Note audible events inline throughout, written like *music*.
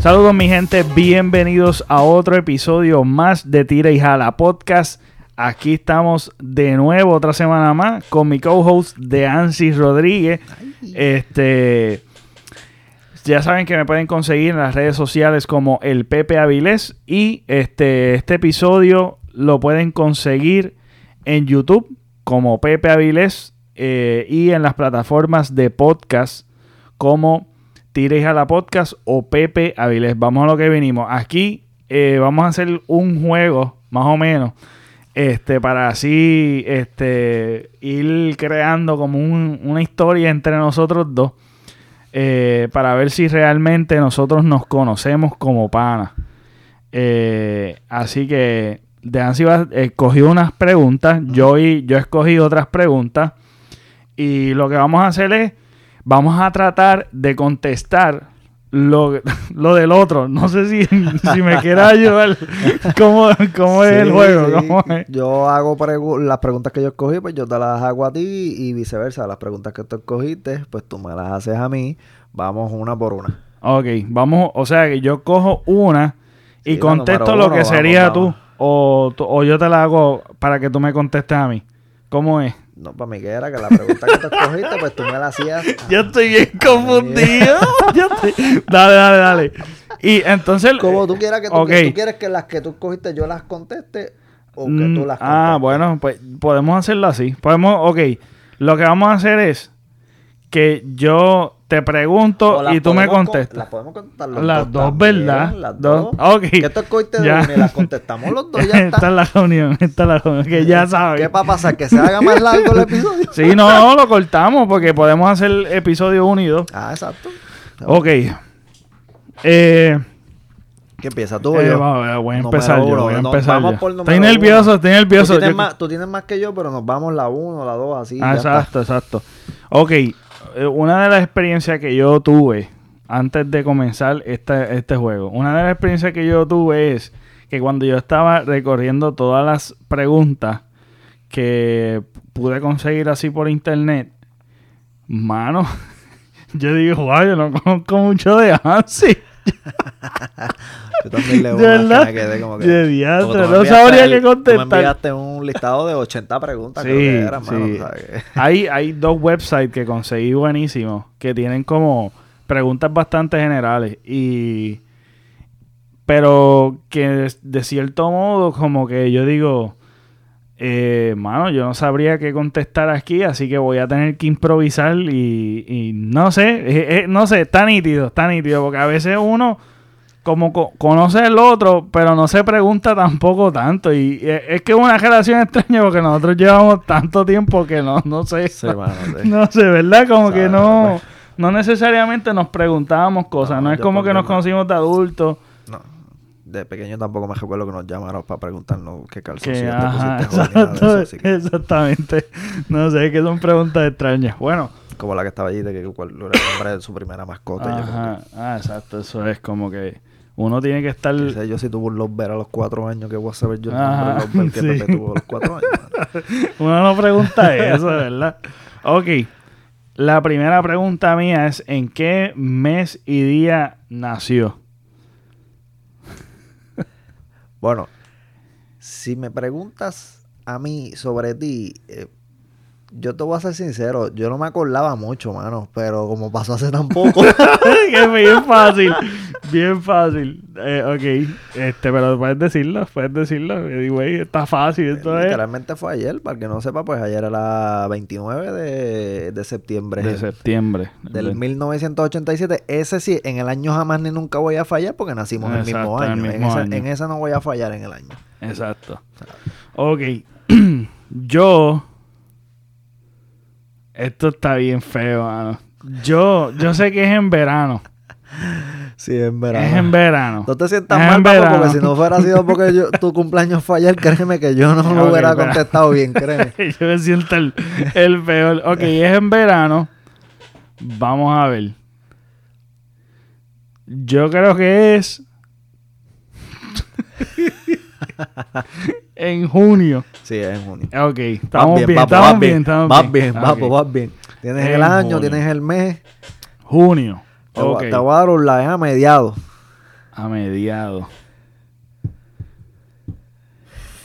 Saludos mi gente, bienvenidos a otro episodio más de Tira y Jala Podcast. Aquí estamos de nuevo otra semana más con mi co-host de Ansis Rodríguez. Este, ya saben que me pueden conseguir en las redes sociales como el Pepe Avilés y este, este episodio lo pueden conseguir en YouTube como Pepe Avilés eh, y en las plataformas de podcast como Tires a la Podcast o Pepe Avilés. Vamos a lo que venimos. Aquí eh, vamos a hacer un juego, más o menos, este, para así este, ir creando como un- una historia entre nosotros dos. eh, para ver si realmente nosotros nos conocemos como panas. Eh, así que Deansi escogió unas preguntas, yo, y, yo escogí otras preguntas. Y lo que vamos a hacer es, vamos a tratar de contestar lo, *laughs* lo del otro. No sé si, *laughs* si me quieras ayudar. ¿Cómo, cómo es el juego? ¿Cómo es? Yo hago pregu- las preguntas que yo escogí, pues yo te las hago a ti y viceversa. Las preguntas que tú escogiste, pues tú me las haces a mí. Vamos una por una. Ok, vamos, o sea que yo cojo una y Sí, contesto lo que vamos, sería vamos. tú. O, o yo te la hago para que tú me contestes a mí. ¿Cómo es? No, para mí que era que la pregunta que tú escogiste, pues tú me la hacías. *laughs* Yo estoy bien confundido. *laughs* Yo estoy- Dale, dale, dale. Y entonces... Como tú quieras que tú, Ok. que tú quieres que las que tú escogiste yo las conteste o que Mm, tú las Ah, contestes. bueno, pues podemos hacerlo así. Podemos, ok. Lo que vamos a hacer es que yo te pregunto y tú me con- contestas. Las podemos contestar los Las dos, también, ¿verdad? Las Dos. dos. Ok. Que tú escogiste de y las contestamos los dos, ya *laughs* esta está. es la reunión, esta es la reunión, que ya sabes. ¿Qué va a pasar? ¿Que se haga más largo el episodio? Sí, no, no, lo cortamos porque podemos hacer episodio unido. Ah, exacto. Ok. Eh, ¿Qué empieza tú o eh, yo? va- voy a empezar yo, voy a No, empezar vamos yo. por Estoy nervioso, uno. estoy nervioso. Tú tienes, Yo- más, tú tienes más que yo, pero nos vamos la 1, la 2, así. Ah, ya está. exacto, exacto. Ok, una de las experiencias que yo tuve antes de comenzar este, este juego, una de las experiencias que yo tuve es que cuando yo estaba recorriendo todas las preguntas que pude conseguir así por internet, mano, *laughs* yo digo, wow, yo no conozco mucho de Hansi. *laughs* Yo también unas verdad. que como que... De diantre, como no sabría el- qué tú Me contestar. enviaste un listado de 80 preguntas, creo Sí, que eran, mano, sí. ¿sabes? *laughs* Hay, hay dos websites que conseguí buenísimos que tienen como preguntas bastante generales y pero que de cierto modo como que yo digo eh, mano yo no sabría qué contestar aquí así que voy a tener que improvisar y, y no sé eh, eh, no sé está nítido está nítido porque a veces uno como co- conoce el otro, pero no se pregunta tampoco tanto. Y eh, es que es una relación extraña porque nosotros llevamos tanto tiempo que no, no sé. Sí, mano, sí. *laughs* No sé, ¿verdad? Como Sabe, que no, no necesariamente nos preguntábamos cosas. No, No, es como que nos conocimos de adultos. De pequeño tampoco me recuerdo que nos llamaron para preguntarnos qué calzoncillos te pusiste eso, que- exactamente. No sé, que son preguntas extrañas. Bueno. Como la que estaba allí de que cuál era el nombre de su primera mascota. Ah, exacto. Eso es como que uno tiene que estar... sé yo si tuvo un Lovber a los cuatro años, que voy a saber yo el nombre de Lovber que *laughs* sí. Pepe tuvo a los cuatro años. *laughs* Uno no pregunta eso, ¿verdad? Ok. La primera pregunta mía es: ¿en qué mes y día nació? Bueno, si me preguntas a mí sobre ti, eh, yo te voy a ser sincero, yo no me acordaba mucho, mano, pero como pasó hace tan poco, *laughs* que es bien fácil. Bien fácil. Eh, ok. Este, pero puedes decirlo, puedes decirlo. Güey, está fácil. Esto es literalmente fue ayer, para el que no sepa, pues ayer era 29 de, de septiembre. de septiembre. Del 1987, ese sí, en el año jamás ni nunca voy a fallar porque nacimos el mismo Exacto, en año. el En, mismo año. en ese no voy a fallar en el año. Exacto. Ok. *clears throat* yo. Esto está bien feo, mano. Yo, yo sé que es en verano. Sí, en verano. Es en verano. No te sientas Es mal, porque si no fuera sido porque yo- tu cumpleaños fue ayer, créeme que yo no *laughs* lo hubiera contestado bien, créeme. *laughs* Yo me siento el, el peor. Ok, es en verano. Vamos a ver. Yo creo que es. *laughs* en junio. Sí, en junio. Ok, estamos Vas bien, papo, estamos vas bien, estamos vas bien. bien, Ok. papo, vas bien. Tienes En el año, junio. tienes el mes. Junio. Te, voy- Ok. te voy a dar un like a mediados. A mediados.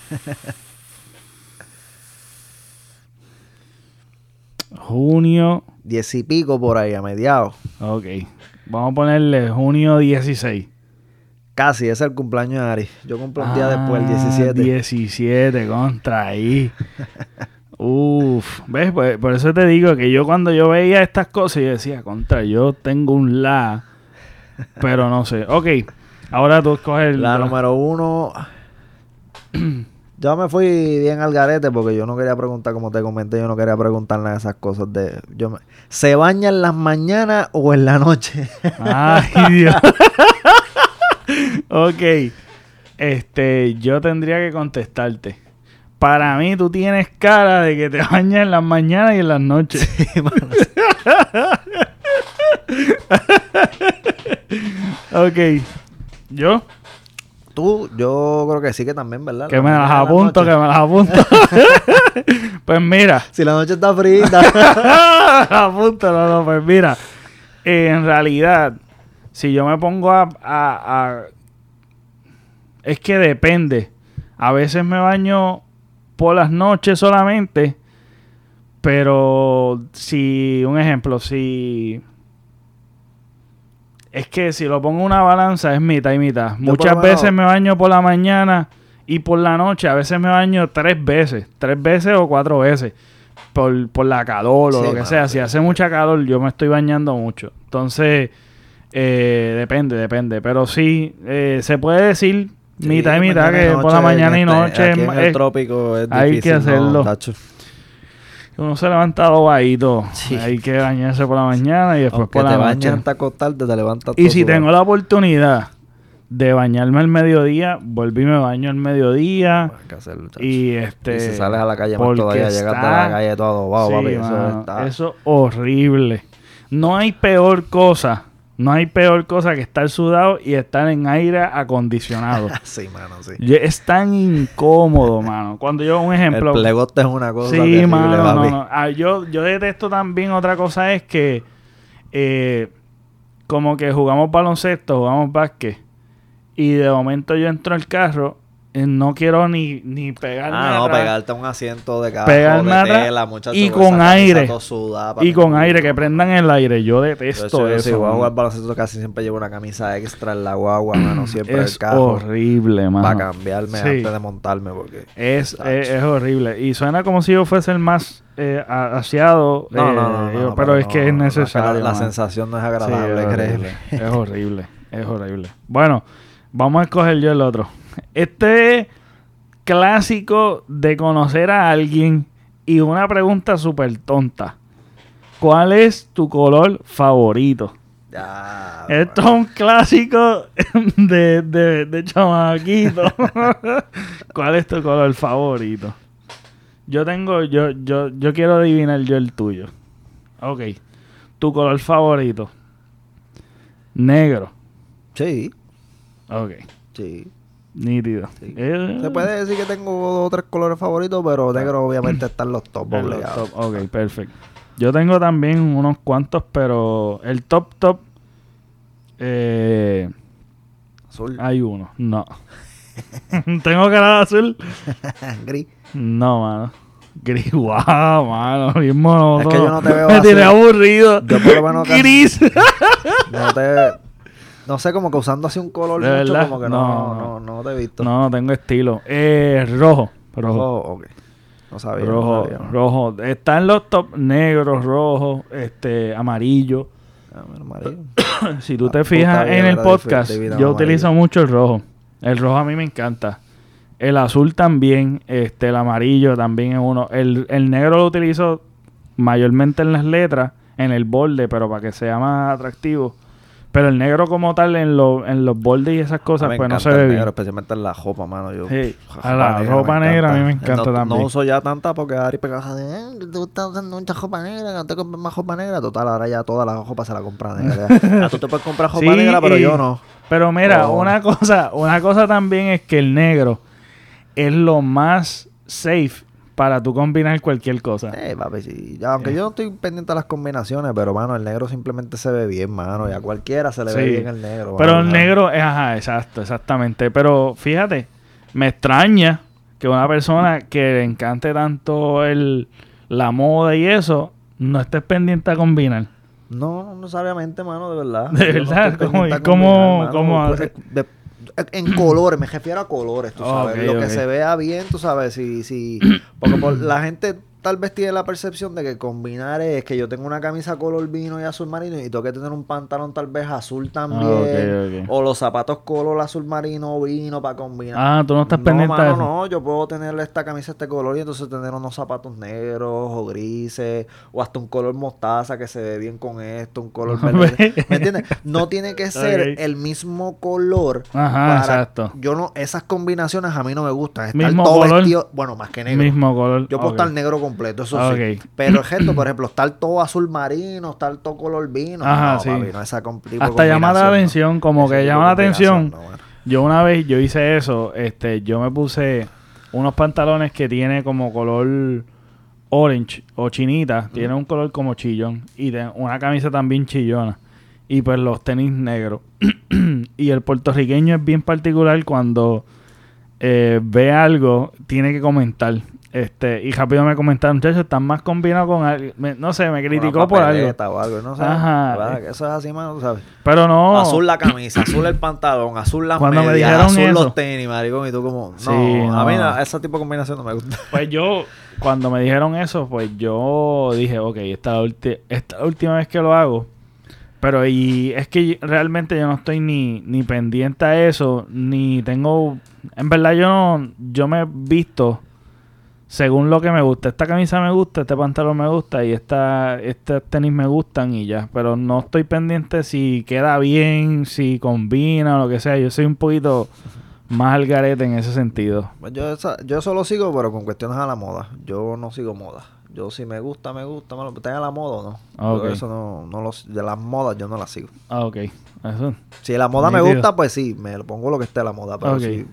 *laughs* junio. Diez y pico por ahí, a mediados. Ok. Vamos a ponerle junio 16. Casi, ese es el cumpleaños de Ari. Yo cumplo un día después, el Ah, 17. 17, contra ahí. *laughs* Uf, ¿ves? Por, por eso te digo que yo cuando yo veía estas cosas, yo decía, contra, yo tengo un la, pero no sé. Ok, ahora tú escoges La número uno. *clears throat* Yo me fui bien al garete porque yo no quería preguntar, como te comenté, yo no quería preguntar nada de esas cosas de... Yo me- ¿Se baña en las mañanas o en la noche? Ay, Dios. *laughs* ok, este, yo tendría que contestarte. Para mí, tú tienes cara de que te *laughs* bañas en las mañanas y en las noches. *laughs* ok, yo. Tú, yo creo que sí que también, ¿verdad? Que La me las apunto, que me las apunto. *laughs* pues mira. Si la noche está frita. apunto, no, no, pues mira. eh, en realidad, si yo me pongo a, a- a- Es que depende. A veces me baño por las noches solamente. Pero si, un ejemplo, si... Es que si lo pongo en una balanza es mitad y mitad. Muchas veces me baño por la mañana y por la noche. A veces me baño tres veces. Tres veces o cuatro veces. Por, por la calor o Sí, lo que mano, sea. sí, Si hace mucha calor yo me estoy bañando mucho. Entonces, eh, depende, depende. Pero sí, eh, se puede decir Sí, mitad y mitad que por la mañana y este- noche aquí en el es- trópico es hay difícil, que hacerlo. uno se levanta dobadito. Sí. Hay que bañarse por la mañana y después Aunque por la te noche. hasta te levantas Y si tengo la oportunidad de bañarme al mediodía, volví y me baño al mediodía. Hay que hacerlo, tacho. Y este. Y si sales a la calle más todavía, llegas de está- la calle todo wow, Sí, papi, eso está... eso es horrible. No hay peor cosa. No hay peor cosa que estar sudado y estar en aire acondicionado. *laughs* sí, mano, sí. Es tan incómodo, mano. Cuando yo, un ejemplo. El plegote es una cosa Sí, terrible, mano, no, papi. no. Ah, yo, yo detesto también otra cosa es que eh, como que jugamos baloncesto, jugamos básquet y de momento yo entro al carro no quiero ni, ni pegarme Ah, no, atrás. pegarte a un asiento de carro, Pegarme de atrás tela, muchacho, y con aire. sudada, y con aire, que prendan el aire. Yo detesto Yo, yo, eso. si voy a mano. jugar baloncesto casi siempre llevo una camisa extra en la guagua, mano, *clears throat* siempre es el carro. horrible, mano. Para cambiarme Sí. antes de montarme, porque... Es, es, es horrible. Y suena como si yo fuese el más eh, aseado. No, eh, no, no, no, pero es que es necesario. la, sensación no es Sí, agradable, es horrible. Es horrible. Es horrible. Bueno, vamos a escoger yo el otro. Este clásico de conocer a alguien y una pregunta súper tonta. ¿Cuál es tu color favorito? Esto es un clásico *laughs* de, de, de chamaquito. *laughs* ¿Cuál es tu color favorito? Yo tengo, yo, yo, yo quiero adivinar yo el tuyo. Ok. Tu color favorito. Negro. Sí, Ok. sí. Nítido. Sí. Eh, Se puede decir que tengo dos o tres colores favoritos, pero negro obviamente están los top en los top. Ok, perfecto. Yo tengo también unos cuantos, pero el top top. Eh, Azul, hay uno. No. *laughs* tengo cara de azul. *laughs* gris. No, mano. Gris, *laughs* wow, mano, bien monótono. Es que yo no te veo Me tiene aburrido. Yo por lo menos casi- Gris. No te... No sé, como que usando así un color ¿De mucho, verdad? como que No, no, no. no, te he visto. no, no tengo estilo. Eh, rojo. Rojo. Rojo, ok. No sabía. no Rojo, sabía, no. rojo. Están los top negros, rojos, este, amarillo. Ah, amarillo. *coughs* si tú te Ah, fijas puta vida, en el podcast, yo utilizo mucho el rojo. El rojo a mí me encanta. El azul también, este, el amarillo también es uno. El, el negro lo utilizo mayormente en las letras, en el borde, pero para que sea más atractivo. Pero el negro como tal, en, lo- en los bordes y esas cosas, me pues no se ve bien. especialmente en la ropa, mano. Yo, Sí, a la ropa negra a mí me encanta no, también. No uso ya tanta porque Ari pegaba de, eh, tú estás usando mucha ropa negra, no te compras más ropa negra. Total, ahora ya toda la ropa se la compra negra. *laughs* Ah, tú te puedes comprar ropa Sí, negra, pero yo no. Pero mira, Oh. una cosa, una cosa también es que el negro es lo más safe para tú combinar cualquier cosa. Eh, papi, sí. Ya, aunque yo no estoy pendiente de las combinaciones, pero, mano, el negro simplemente se ve bien, mano. Y a cualquiera se le ve bien el negro. Pero mano. el negro, es, ajá, exacto, exactamente. Pero fíjate, me extraña que una persona que le encante tanto el, la moda y eso, no estés pendiente a combinar. No, no necesariamente, mano, de verdad. De Yo no verdad, estoy ¿cómo- pendiente en *clears throat* colores, me refiero a colores, tú sabes. Lo que se vea bien, tú sabes, si, si, porque por- la gente tal vez tiene la percepción de que combinar es que yo tengo una camisa color vino y azul marino y tengo que tener un pantalón tal vez azul también. ok. O los zapatos color azul marino vino para combinar. Ah, tú no estás pendiente mano, a eso. No, yo puedo tener esta camisa este color y entonces tener unos zapatos negros o grises o hasta un color mostaza que se ve bien con esto, un color *laughs* verde. ¿Me entiendes? No tiene que *laughs* ser el mismo color. Ajá, exacto. Yo no, esas combinaciones a mí no me gustan. Estar Mismo todo color. vestido, bueno, más que negro. Mismo color. Yo puedo estar negro completo, eso Ok. sí. Pero el gesto, por ejemplo, estar todo azul marino, estar todo color vino. Ajá, no, sí. papi, no, esa Hasta llama la no. atención, como Ese que llama la atención. no. Yo una vez, yo hice eso, este, yo me puse unos pantalones que tiene como color orange o chinita, tiene un color como chillón y de- una camisa también chillona y pues los tenis negros. *clears throat* y el puertorriqueño es bien particular cuando eh, ve algo, tiene que comentar. Este, y rápido me comentaron, muchachos, están más combinados con algo. Me- no sé, me criticó Una por algo. papeleta o algo, no sé. Ajá. Eso es así, mano, sabes. Pero no. Azul la camisa, azul el pantalón, azul las Cuando me medias, dijeron azul eso. los tenis, maricón, y tú como... No, Sí, a mí no. ese tipo de combinación no me gusta. *laughs* Pues yo, cuando me dijeron eso, pues yo dije, ok, esta es la, ulti- esta última vez que lo hago. Pero y es que realmente yo no estoy ni, ni pendiente a eso, ni tengo... En verdad yo no, yo me he visto según lo que me gusta. Esta camisa me gusta, este pantalón me gusta y esta, este tenis me gustan y ya. Pero no estoy pendiente si queda bien, si combina o lo que sea. Yo soy un poquito más al garete en ese sentido. Pues Yo, esa- yo eso lo sigo, pero con cuestiones a la moda. Yo no sigo moda. Yo si me gusta, me gusta, me lo, tenga la moda o no. Ok. Yo eso no, no lo, de las modas yo no las sigo. Ah, ok. Eso. Si la moda me gusta, pues sí, me lo pongo lo que esté a la moda. Pero Ok. si,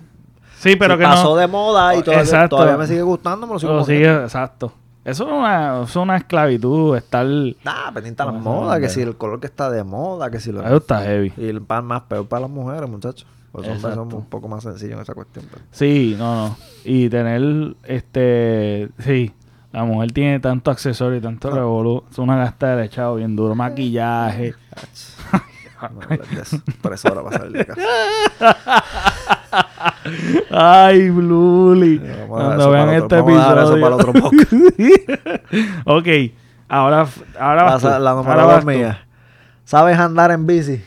Sí, pero que pasó no. de moda y todavía, Exacto. todavía me sigue gustando, me lo sigo Lo sigue, exacto. Eso es una, eso es una esclavitud, estar... Ah, pendiente a las modas, que si el color que está de moda, que si lo... Eso está heavy. Y el pan más peor para las mujeres, muchachos. Los hombres somos un poco más sencillos en esa cuestión. pero- Sí, no, no. Y tener, este... Sí, la mujer tiene tanto accesorio y tanto revolú. Es una gasta de echado bien duro. Maquillaje. No. Tres horas para salir de casa. *laughs* *laughs* Ay, Bluli. Cuando vean este otro- vamos a dejar eso para otro episodio. *laughs* ok. Ahora, ahora vas la Ahora número vas dos tú. mía. ¿Sabes andar en bici?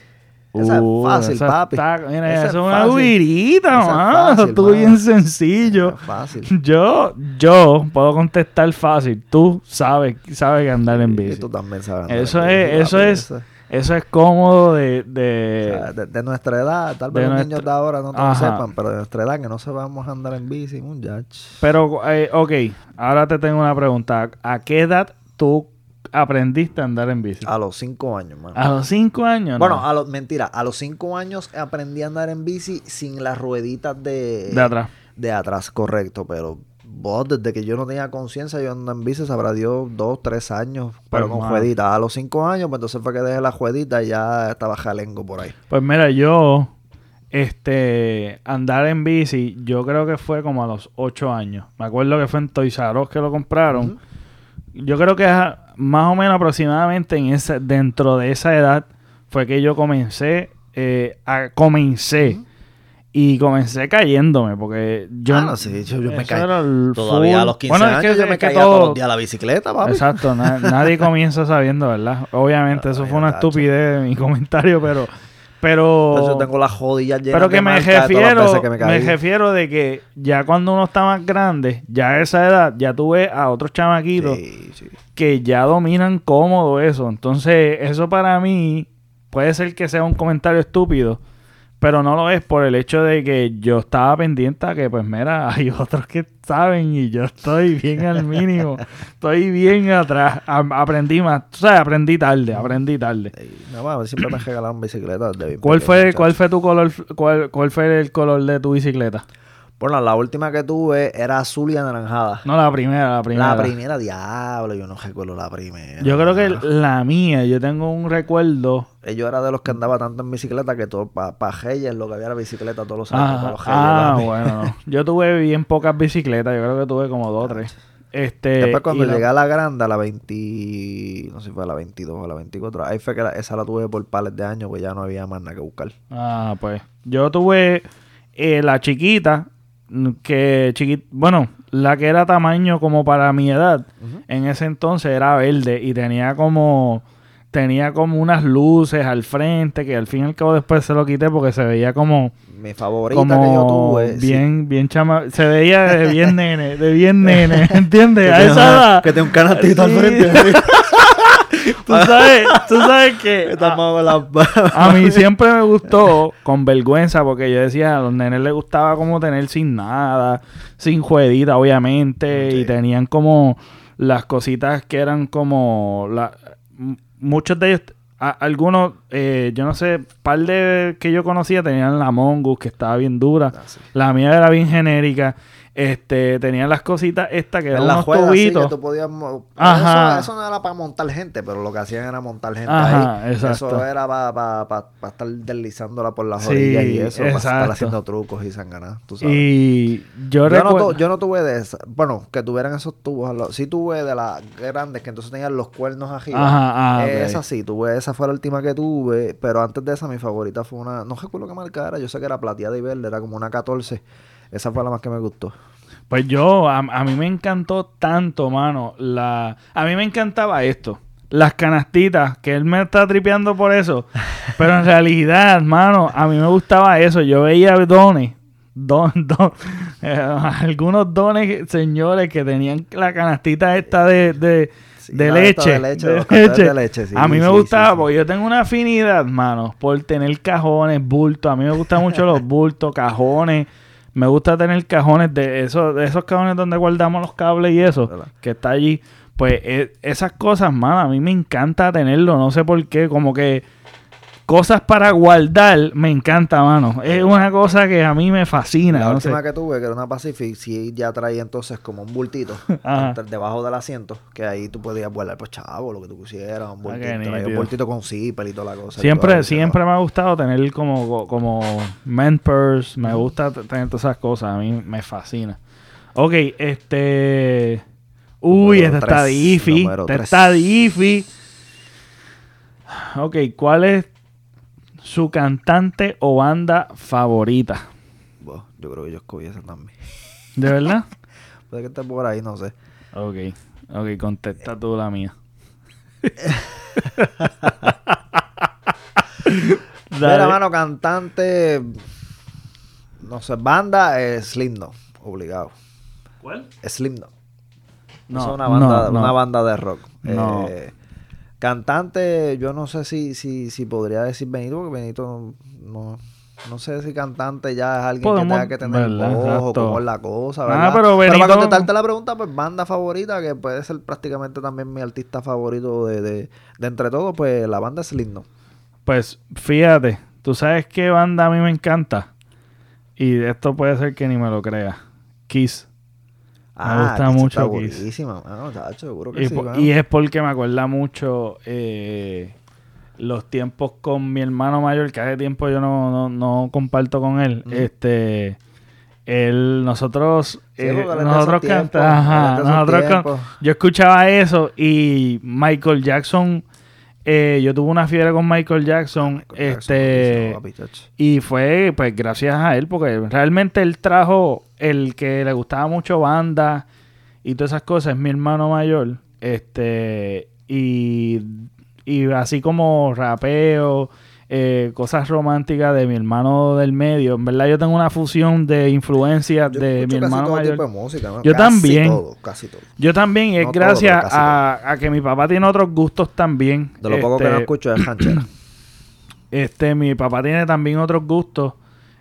Esa Uh, es fácil, esa papi. está- mira, Esa es es una guirita, Esa es mano. fácil, mano. bien sencillo. Es fácil. *laughs* Yo, yo puedo contestar fácil. Tú sabes, sabes andar en Y bici. tú también sabes andar Eso en es, bici, eso papi, es, eso es- eso es cómodo de, o de sea, de, de nuestra edad, tal vez los nuestra- niños de ahora no lo sepan, pero de nuestra edad que no sepamos andar en bici, muchacho. pero, eh, ok, ahora te tengo una pregunta. ¿A qué edad tú aprendiste a andar en bici? A los cinco años, mano. A los cinco años, Bueno, no? a los, mentira, a los cinco años aprendí a andar en bici sin las rueditas de, de atrás. de atrás, correcto, pero vos desde que yo no tenía conciencia, yo ando en bici, sabrá Dios, dos, tres años, pero Pues, con. A los cinco años, pues entonces fue que dejé la jueguita y ya estaba jalengo por ahí. Pues mira, yo, este, andar en bici, yo creo que fue como a los ocho años. Me acuerdo que fue en Toys R Us que lo compraron. Yo creo que más o menos aproximadamente en esa, dentro de esa edad fue que yo comencé, eh, a, comencé. Y comencé cayéndome, porque yo... Ah, no, sí, yo- yo me caí. Todavía a los 15 Bueno, es que- años yo me caía todo- todos los días a la bicicleta, papi. Exacto, na- *laughs* nadie comienza sabiendo, ¿verdad? Obviamente, eso fue una estupidez de mi *laughs* comentario, pero... Pero... Entonces yo tengo las jodillas llenas Pero que de me refiero, que me refiero de que ya cuando uno está más grande, ya a esa edad, ya tú ves a otros chamaquitos Sí, sí. que ya dominan cómodo eso. Entonces, eso para mí puede ser que sea un comentario estúpido, pero no lo es por el hecho de que yo estaba pendiente a que, pues mira, *laughs* hay otros que saben y yo estoy bien al mínimo. estoy bien atrás. A- aprendí más. Tú sabes, aprendí tarde, aprendí tarde. Sí, No, bueno, siempre me regalaban bicicletas de ¿Cuál pequeño, fue, muchacho. cuál fue tu color, cuál, cuál fue el color de tu bicicleta? Bueno, la última que tuve era azul y anaranjada. No, la primera, la primera. La primera, diablo, yo no recuerdo la primera. Yo creo que la mía, yo tengo un recuerdo. Eh, Yo era de los que andaba tanto en bicicleta que todo, para pa Reyes, lo que había era bicicleta todos los años. Ah, para los Reyes, ah, bueno, no. *laughs* Yo tuve bien pocas bicicletas, yo creo que tuve como dos o tres. Este, Después cuando y la- llegué a la grande, a la 20, no sé si fue a la 22 o a la 24, ahí fue que la- esa la tuve por pares de años, pues ya no había más nada que buscar. Ah, pues. Yo tuve eh, la chiquita, que chiquita, bueno, la que era tamaño como para mi edad, en ese entonces era verde y tenía como tenía como unas luces al frente que al fin y al cabo después se lo quité porque se veía como Mi favorita como que yo tuve. sí, bien bien chama se veía de bien *laughs* nene de bien nene ¿entiendes? que a tiene esa una- edad que tiene un canastito al Sí. frente. *laughs* tú sabes tú sabes que *laughs* la- A mí siempre me gustó con vergüenza porque yo decía, a los nenes les gustaba como tener sin nada, sin jueguita obviamente, Sí. y tenían como las cositas que eran como la, muchos de ellos, a- algunos, eh, yo no sé, par de que yo conocía tenían la Mongoose que estaba bien dura, Ah, sí. la mía era bien genérica, este, tenían las cositas estas que eran unos juega, sí, que tubitos. tú podías... Ajá. Eso, eso no era para montar gente, pero lo que hacían era montar gente Ajá, ahí. exacto. Eso era para estar deslizándola por las Sí, orillas y eso, para estar haciendo trucos y sanganadas, tú sabes. Y yo, Yo no, yo no tuve de esas. Bueno, que tuvieran esos tubos. Sí tuve de las grandes que entonces tenían los cuernos arriba. Ajá, ah. Esa sí, tuve. Esa fue la última que tuve. Pero antes de esa, mi favorita fue una. No recuerdo qué marca era. Yo sé que era plateada y verde. Era como una 14. Esa fue la más que me gustó. Pues yo, a, a mí me encantó tanto, mano. La, a mí me encantaba esto. Las canastitas, que él me está tripeando por eso. *laughs* Pero en realidad, mano, a mí me gustaba eso. Yo veía dones. Don, *laughs* don- eh, algunos dones, señores, que tenían la canastita esta de, de, Sí, de leche. de leche, *laughs* de leche. de leche, sí, a mí me gustaba, porque yo tengo una afinidad, mano, por tener cajones, bultos. A mí me gustan mucho los bultos, cajones. Me gusta tener cajones de esos, de esos cajones donde guardamos los cables y eso, ¿Verdad? que está allí. Pues e- esas cosas, mano, a mí me encanta tenerlo. No sé por qué, como que cosas para guardar me encanta, mano. Es una cosa que a mí me fascina. la no última sé. que tuve, que era una Pacific, sí ya traía entonces como un bultito *laughs* debajo del asiento. Que ahí tú podías guardar, pues chavo, lo que tú quisieras. Un bultito. qué traía un bultito con zipper y toda la cosa. Siempre, siempre me ha gustado tener como, como man purse. Me gusta tener todas esas cosas. A mí me fascina. Ok, este. Uy, esta está difícil. Esta está difícil. Ok, ¿cuál es su cantante o banda favorita? Bueno, yo creo que yo escogí esa también. ¿De verdad? *laughs* Puede que esté por ahí, no sé. ok, ok, contesta tú la mía. *laughs* Mira, Dale. mano, cantante. No sé, banda es Slipknot, obligado. ¿Cuál? Slipknot. No, es una banda, no, no. una banda de rock. No. Eh, cantante, yo no sé si, si, si podría decir Benito, porque Benito no, no sé si cantante ya es alguien Podemos- que tenga que tener ¿verdad? voz o Exacto. cómo es la cosa, Ah, ¿verdad? pero para Benito- contestarte la pregunta, pues banda favorita, que puede ser prácticamente también mi artista favorito de, de, de entre todos, pues la banda es Slipknot. Pues fíjate, ¿tú sabes qué banda a mí me encanta? Y esto puede ser que ni me lo crea. Kiss. Me gusta mucho Ah, está Kiss. buenísima, mano, chacho, seguro que Y, sí, mano. y es porque me acuerda mucho eh, los tiempos con mi hermano mayor, que hace tiempo yo no, no, no comparto con él. Este, él, nosotros, Sí, eh, nosotros cantamos, nosotros can- yo escuchaba eso y Michael Jackson, eh, yo tuve una fiebre con Michael Jackson, Michael este, y fue pues gracias a él, porque realmente él trajo el que le gustaba mucho banda y todas esas cosas, es mi hermano mayor. Este, y, y así como rapeo, eh, cosas románticas de mi hermano del medio. En verdad yo tengo una fusión de influencias de mi hermano todo mayor. tipo de música, ¿no? Yo Casi también. todo, casi todo. Yo también, y es No gracias a, a que mi papá tiene otros gustos también. De lo poco que no Este, escucho es ranchera. *clears throat* Este, mi papá tiene también otros gustos.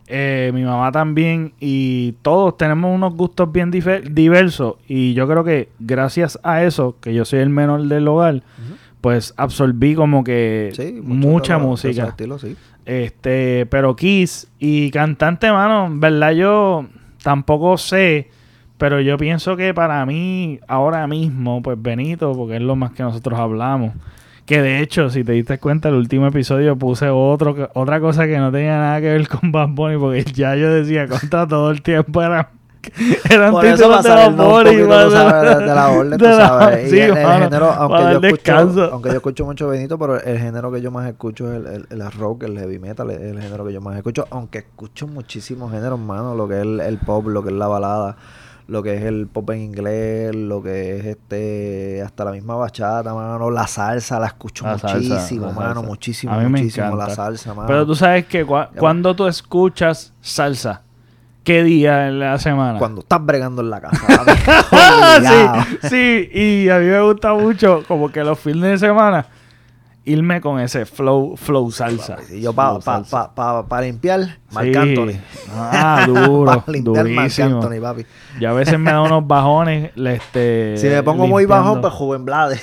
eh, mi mamá también. Y todos tenemos unos gustos bien diversos. Y yo creo que gracias a eso, que yo soy el menor del hogar. Pues absorbí como que Sí, mucha de lo- de música. esos estilos, sí. Este, pero Kiss y cantante, mano, en verdad yo tampoco sé, pero yo pienso que para mí, ahora mismo, pues Benito, porque es lo más que nosotros hablamos. Que de hecho, si te diste cuenta, el último episodio puse otro, otra cosa que no tenía nada que ver con Bad Bunny, porque ya yo decía *laughs* contra todo el tiempo era, *laughs* eran Por eso títulos de un poquito, para- tú sabes, de, de la orden, *laughs* tú de la- sabes. sí, y el, el género, aunque yo, escucho, aunque yo escucho mucho Benito, pero el género que yo más escucho es el, el, el rock, el heavy metal, es el género que yo más escucho. Aunque escucho muchísimos géneros, mano, lo que es el, pop, lo que es la balada, lo que es el pop en inglés, lo que es este, hasta la misma bachata, mano, la salsa, la escucho La salsa, muchísimo, la mano, salsa. muchísimo, muchísimo la salsa, mano. Pero tú sabes que cua- cuando tú escuchas salsa, ¿qué día en la semana? Cuando estás bregando en la casa, *laughs* sí, sí, y a mí me gusta mucho como que los fines de semana irme con ese flow, flow salsa. Papi, sí, yo pa, Flow pa, pa, pa- para limpiar, Marc Sí. Anthony. Ah, duro, *laughs* para limpiar Marc. Anthony, papi. Y a veces me da unos bajones, este... Si me pongo muy bajo, pues Juven Blade.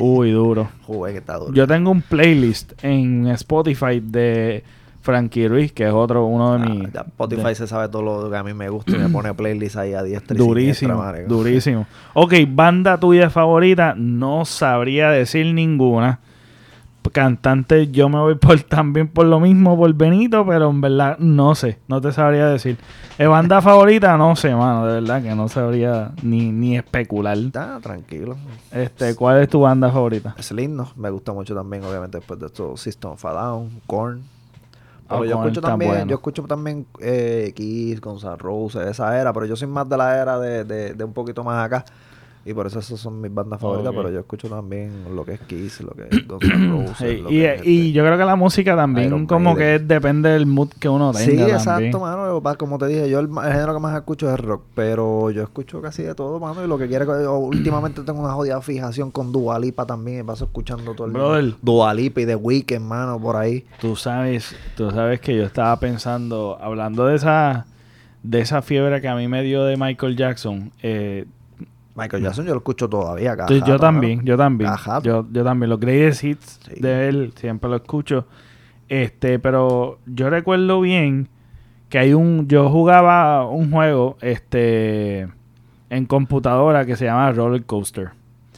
Uy, duro. Juven que está duro. Yo tengo un playlist en Spotify de Frankie Ruiz, que es otro, uno de Ah, mis... Spotify de- se sabe todo lo que a mí me gusta y me pone playlist ahí a diestra y Durísimo, siniestra, durísimo. Ok, banda tuya favorita, no sabría decir ninguna. Cantante, yo me voy por *laughs* también por lo mismo, por Benito, pero en verdad no sé, no te sabría decir. Eh, banda *laughs* favorita, no sé, mano, de verdad que no sabría ni, ni especular. Está tranquilo. Este, ¿cuál es tu banda favorita? Es lindo. Me gusta mucho también, obviamente, después de esto, System of a Down, Korn. Pero yo escucho también, bueno. yo escucho también eh, Kiss, Guns N' Roses, esa era, pero yo soy más de la era de, de, de un poquito más acá. Y por eso esas son mis bandas favoritas, pero yo escucho también lo que es Kiss, lo que es Guns N' *clears throat* Roses. Y, es, y este, yo creo que la música también Iron como Maiden. que depende del mood que uno tenga Sí, también. exacto, mano. Como te dije, yo el, género que más escucho es rock, pero yo escucho casi de todo, mano. Y lo que quiere, yo últimamente tengo una jodida fijación con Dualipa también. Me paso escuchando todo el Brother. Dualipa y The Weeknd, mano, por ahí. Tú sabes, tú sabes que yo estaba pensando, hablando de esa, de esa fiebre que a mí me dio de Michael Jackson. eh, Michael Jackson yo lo escucho todavía, caja, yo también, yo también, Ajá. yo, yo también los greatest hits Sí. de él siempre lo escucho. Este, pero yo recuerdo bien que hay un, yo jugaba un juego, este, en computadora que se llama Roller Coaster.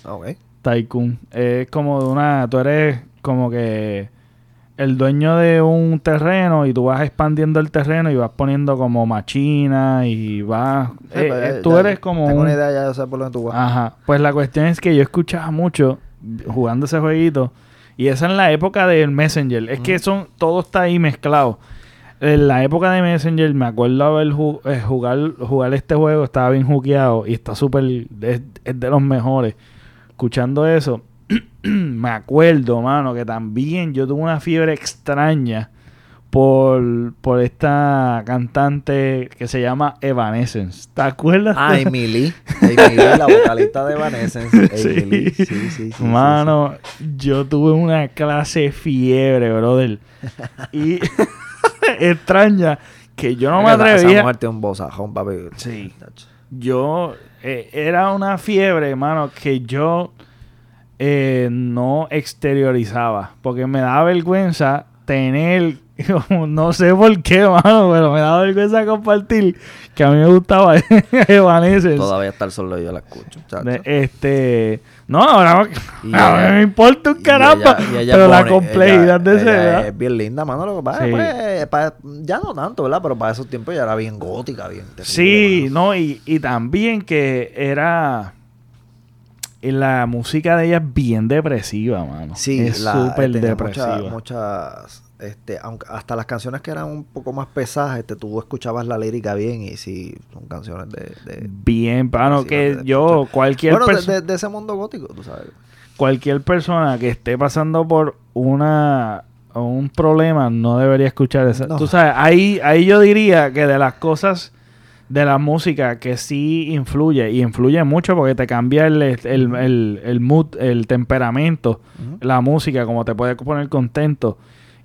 Ok. Tycoon. Es como de una. Tú eres como que el dueño de un terreno y tú vas expandiendo el terreno y vas poniendo como machinas y vas. Sí, eh, pues, eh, ya- tú eres como. Tengo un- una idea ya de saber por dónde tú vas. Ajá. Pues la cuestión es que yo escuchaba mucho jugando ese jueguito. Y esa en la época del Messenger. Es que son, todo está ahí mezclado. En la época de Messenger me acuerdo haber ju- eh, jugar, jugar este juego, estaba bien juqueado y está súper, es, es de los mejores. Escuchando eso, *clears throat* me acuerdo, mano, que también yo tuve una fiebre extraña por, por esta cantante que se llama Evanescence. ¿Te acuerdas? Ah, *laughs* Emily. Emily, la vocalista de Evanescence. *laughs* Sí. Emily. Sí, sí, sí. sí, Mano, yo tuve una clase fiebre, brother. Y *laughs* extraña que yo no me Esa- Esa atrevía. tiene un bozajón, papi. Sí. Yo eh, era una fiebre, hermano, que yo eh, no exteriorizaba. Porque me daba vergüenza tener. *laughs* No sé por qué, mano, pero me daba vergüenza compartir que a mí me gustaba *laughs* Evanescence. Todavía está el solo yo la escucho. De- este. No, ahora, Y *laughs* ella- me importa un Y caramba. ella- y ella pero la complejidad de ese. Es bien linda, mano. Lo que pasa Sí. pues, ya no tanto, ¿verdad? Pero para esos tiempos ya era bien gótica, bien terrible, Sí, mano. no, y, y también que era. La música de ella es bien depresiva, mano. Sí, es la- súper depresiva. muchas, muchas, este, aunque hasta las canciones que eran un poco más pesadas, este, tú escuchabas la lírica bien y sí, son canciones de, de- Bien, mano, que de- yo, cualquier, bueno, de, de- de ese mundo gótico, tú sabes. cualquier persona que esté pasando por una un problema no debería escuchar esa. No. Tú sabes, ahí, ahí yo diría que de las cosas de la música que sí influye, y influye mucho porque te cambia el, el, el, el mood, el temperamento, la música, como te puede poner contento.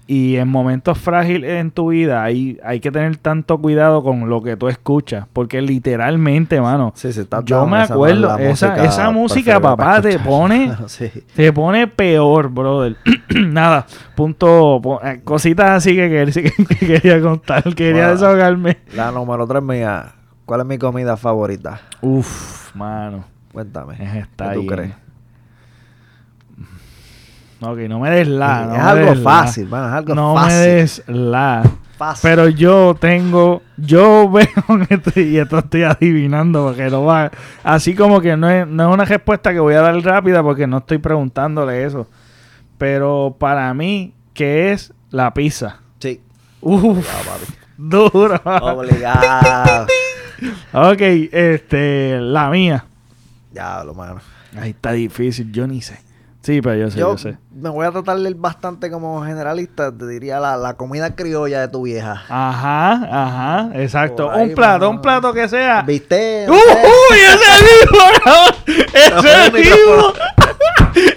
Y en momentos frágiles en tu vida hay, hay que tener tanto cuidado con lo que tú escuchas, porque literalmente, mano, Sí, sí, está yo me esa acuerdo, esa, esa música, preferida para papá, te *laughs* pone, sí. te pone peor, brother. *clears throat* Nada, punto, eh, cositas así que, quer- *laughs* que quería contar, quería Bueno. desahogarme. La número 3 mía, ¿Cuál es mi comida favorita? Uf, mano. Cuéntame. Es esta ¿Qué tú ahí. crees? Ok, no me des la. es no algo fácil, mano, es algo no fácil. me des la. Fácil. Pero yo tengo, yo *laughs* veo esto y esto estoy adivinando porque no va, así como que no es, no es una respuesta que voy a dar rápida porque no estoy preguntándole eso. Pero para mí, ¿qué es la pizza? Sí. Uf, papi. duro. Obligado. *laughs* ok, este, la mía. ya, lo mano. Ahí está difícil, yo ni sé. Sí, pero yo sé, yo, Yo sé. me voy a tratar de ir bastante como generalista. Te diría la, la comida criolla de tu vieja. Ajá, ajá, exacto. Ahí, un plato, mano. un plato que sea. ¿Viste? ¡Uh, uy! ¡Ese mismo! *laughs* ¡Ese mismo!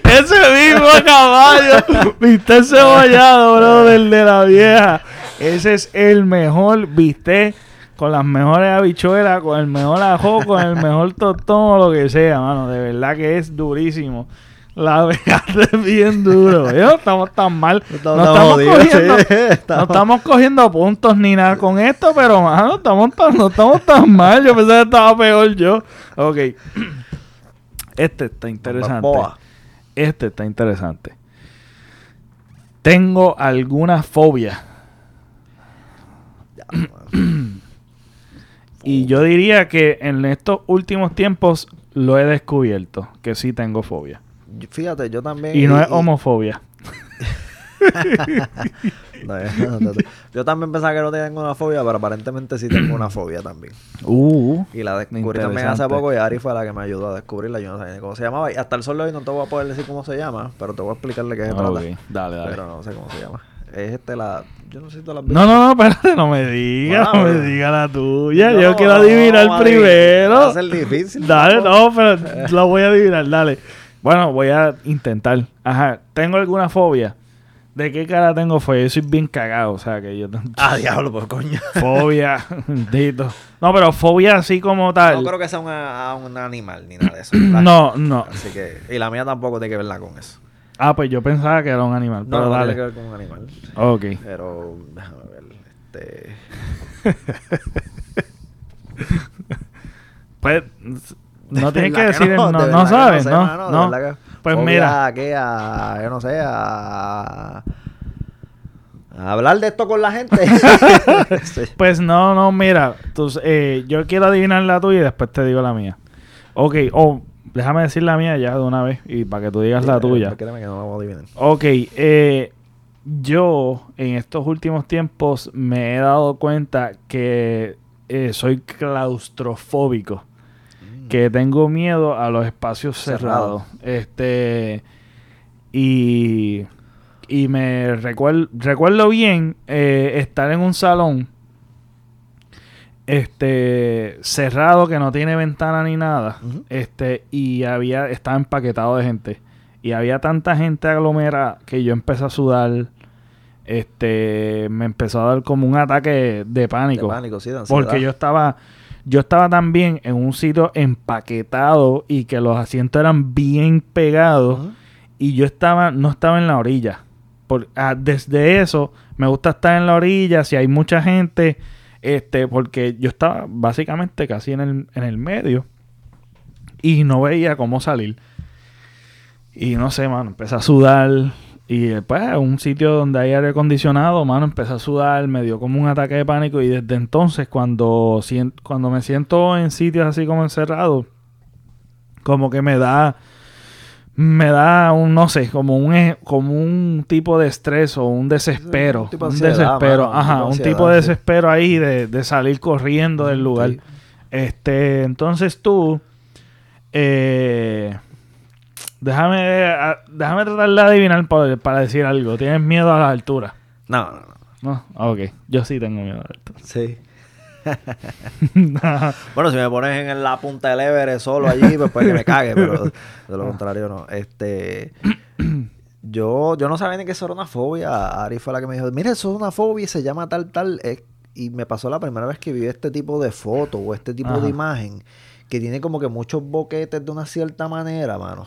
¡Ese mismo caballo! Bistec cebollado, bro, del de la vieja. Ese es el mejor bistec con las mejores habichuelas, con el mejor ajo, con el mejor tostón o lo que sea, mano. De verdad que es durísimo. La vegaste es *laughs* bien duro. ¿eh? No estamos tan mal. No estamos estamos, tan jodidos, cogiendo, sí, no *laughs* estamos- cogiendo puntos ni nada con esto, pero mano, estamos tan, no estamos tan mal. Yo pensé que estaba peor yo. Ok. *clears throat* Este está interesante. Este está interesante. Tengo alguna fobia. Y yo diría que en estos últimos tiempos lo he descubierto. Que sí tengo fobia. Fíjate, yo también. Y no es homofobia. *laughs* No, no, no, no. Yo también pensaba que no tengo una fobia, pero aparentemente sí tengo una fobia también. Uh. Y la descubrí también hace poco y Ari fue la que me ayudó a descubrirla. Yo no sabía ni cómo se llamaba. Y hasta el sol de hoy no te voy a poder decir cómo se llama, pero te voy a explicarle qué se trata. Ok, Dale, dale. Pero no sé cómo se llama. Es este la... Yo no sé si tú la has visto. No, no, no, espérate, no me digas, Wow. no me digas la tuya. No, yo quiero adivinar primero. Va a ser difícil. Dale, no, pero *laughs* lo voy a adivinar, dale. Bueno, voy a intentar. Ajá, ¿tengo alguna fobia? ¿De qué cara tengo fobia? Yo soy bien cagado, o sea que yo Ah, diablo, pues coño. *laughs* fobia, bendito. No, pero fobia así como tal. No creo que sea una- a un animal ni nada de eso. No, no. Así que... Y la mía tampoco tiene que verla con eso. Ah, pues yo pensaba que era un animal, No, pero no dale. tiene que ver con un animal. Ok. Pero... Déjame ver. Este... *laughs* Pues no tienes que decir, no, no, que sabes, sé, ¿no? de no. verdad que- Pues Fobia mira. a qué? A, yo no sé, a, a hablar de esto con la gente. *laughs* Sí. Pues no, no, mira, tú- eh, yo quiero adivinar la tuya y después te digo la mía. Ok, o déjame decir la mía ya de una vez y para que tú digas la tuya. Créeme que no. Ok, eh, yo en estos últimos tiempos me he dado cuenta que eh, soy claustrofóbico, que tengo miedo a los espacios Cerrado. cerrados. Este y y me recuerdo recuerdo bien eh, estar en un salón este cerrado que no tiene ventana ni nada este y había estaba empaquetado de gente. Y había tanta gente aglomerada que yo empecé a sudar este me empezó a dar como un ataque de pánico, De pánico, sí, de porque yo estaba yo estaba también en un sitio empaquetado y que los asientos eran bien pegados y yo estaba no estaba en la orilla. Por- ah, desde eso me gusta estar en la orilla si hay mucha gente este porque yo estaba básicamente casi en el, en el medio y no veía cómo salir. Y no sé mano empecé a sudar y después un sitio donde hay aire acondicionado mano empecé a sudar me dio como un ataque de pánico y desde entonces cuando cuando me siento en sitios así como encerrados como que me da me da un no sé como un e- como un tipo de estrés o un desespero un tipo de ansiedad, desespero mano, un ajá tipo un ansiedad, tipo de sí. desespero ahí de, de salir corriendo del lugar Sí. este entonces tú eh, déjame déjame tratar de adivinar para, para decir algo tienes miedo a la altura No, no, no. no ok yo sí tengo miedo a la altura Sí. *laughs* Bueno, si me pones en la punta del Everest solo allí, pues puede que me cague, pero de lo contrario no. Este, *clears throat* yo, yo no sabía ni que eso era una fobia. Ari fue la que me dijo, mira, eso es una fobia y se llama tal, tal. Y me pasó la primera vez que vi este tipo de foto o este tipo Ajá. de imagen que tiene como que muchos boquetes de una cierta manera, mano.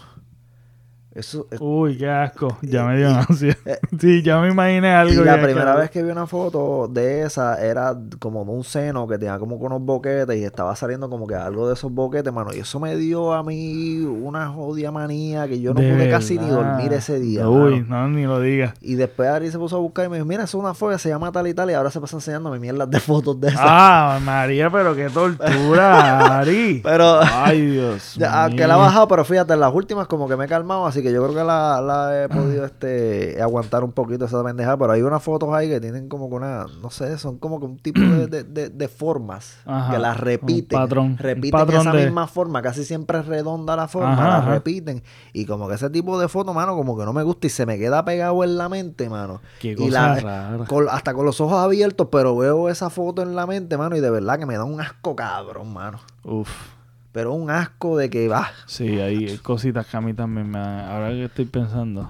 Eso, es- Uy, qué asco. Ya me dio y- ansia. eh, *laughs* Sí, ya me imaginé y algo. la ya primera que- vez que vi una foto de esa era como de un seno que tenía como unos boquetes y estaba saliendo como que algo de esos boquetes, mano. Y eso me dio a mí una jodida manía que yo no De pude casi ni dormir ese día. Uy, mano. no, ni lo digas. Y después Ari se puso a buscar y me dijo, mira, eso es una foto que se llama tal y tal y ahora se pasa enseñándome mierdas de fotos de esas. Ah, María, pero qué tortura, *laughs* Ari. Pero... Ay, Dios *laughs* Ya, mío. que la ha bajado, pero fíjate, en las últimas como que me he calmado, así que yo creo que la, la he podido este aguantar un poquito esa pendeja, pero hay unas fotos ahí que tienen como que una, no sé, son como que un tipo de, de, de- de formas Ajá, que las un repiten, patrón, un repiten patrón esa misma forma, casi siempre es redonda la forma, Ajá, la repiten y como que ese tipo de foto, mano, como que no me gusta y se me queda pegado en la mente, mano. Qué y cosa la- rara. con- hasta con los ojos abiertos, pero veo esa foto en la mente, mano, y de verdad que me da un asco cabrón, mano. Uf. Pero un asco de que va. Sí, hay cositas que a mí también me dan. Ahora que estoy pensando.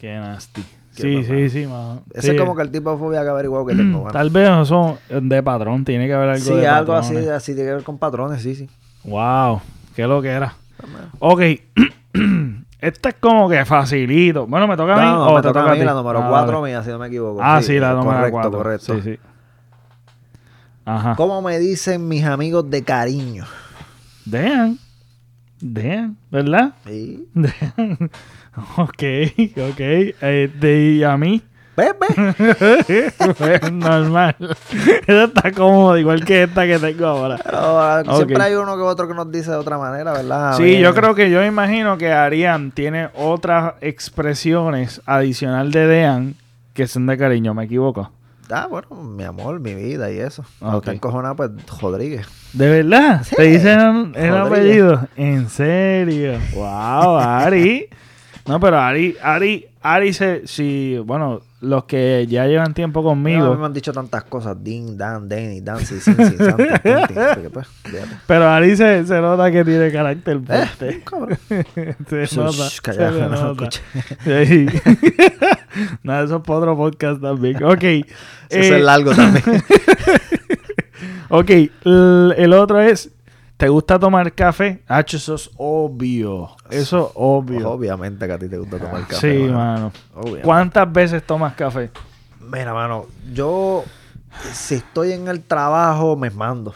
Qué nasty. Qué Sí, papá. sí, sí, mano. Ese Sí. es como que el tipo de fobia que averiguado que tengo, *clears throat* mano. Tal vez no son de patrón, tiene que haber algo Sí, de algo así, patrones. así tiene que ver con patrones, sí, sí. Wow, qué lo que era. Ok. *clears throat* Esta es como que facilito. Bueno, ¿me toca a mí No, o me te toca toca a mí ti? la número Ah, 4 vale. mía, si no me equivoco. Ah, sí, la eh, número correcto, 4. correcto. Sí, sí. Ajá. ¿Cómo me dicen mis amigos de cariño? Dejan. Dejan, ¿verdad? Sí. *laughs* Dejan. Ok, ok. Este, y a mí. Pepe. Pues, *laughs* Normal. Esta está cómoda, igual que esta que tengo ahora. Pero, ah. Siempre hay uno que otro que nos dice de otra manera, ¿verdad? Sí, yo creo que yo imagino que Arián tiene otras expresiones adicional de Dean que son de cariño, me equivoco. Ah, bueno, mi amor, mi vida y eso. Ok. No te encojonado, pues Rodríguez. ¿De verdad? ¿Te dicen el Rodríguez. apellido? ¿En serio? ¡Wow, Ari! *laughs* No, pero Ari, Ari, Ari se, si, bueno, los que ya llevan tiempo A mí conmigo, me han dicho tantas cosas. Din, Dan, Denny, Dancy, Tinti. Así que, pues, pero Ari se, se nota que tiene carácter Eh, fuerte. cabrón. *laughs* se Shush, nota, calla, se no nota. *laughs* *laughs* Nada, eso es para otro podcast también. Ok. *laughs* Eh, es largo también. *laughs* ok, el, el otro es, ¿te gusta tomar café? Ah, eso es obvio. Eso es obvio. Obviamente que a ti te gusta tomar café. sí, mano. mano. Obviamente. ¿Cuántas veces tomas café? Mira, mano, yo si estoy en el trabajo me mando.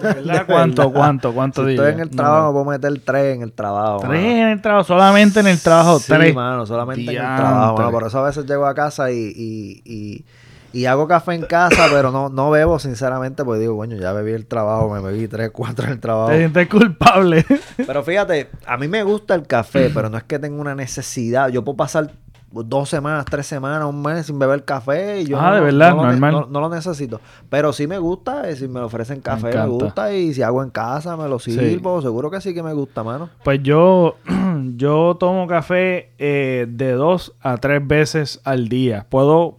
¿De verdad? ¿Cuánto, cuánto, cuánto Si estoy en el No, trabajo, me puedo meter tres en el trabajo. Tres mano. en el trabajo, solamente en el trabajo, Sí, tres. mano, solamente en el trabajo, mano. Por eso a veces llego a casa y, y, y, y hago café en casa, pero no, no bebo, sinceramente, porque digo, coño, ya bebí el trabajo, me bebí tres, cuatro en el trabajo. Te sientes culpable. Pero fíjate, a mí me gusta el café, pero no es que tenga una necesidad. Yo puedo pasar dos semanas, tres semanas, un mes sin beber café y yo Ah, no, de verdad, no lo, normal. no- no lo necesito. Pero sí me gusta, eh, si me ofrecen café me, gusta y si hago en casa me lo sirvo, seguro que sí que me gusta, mano. Pues yo, *clears throat* yo tomo café eh, de dos a tres veces al día. Puedo,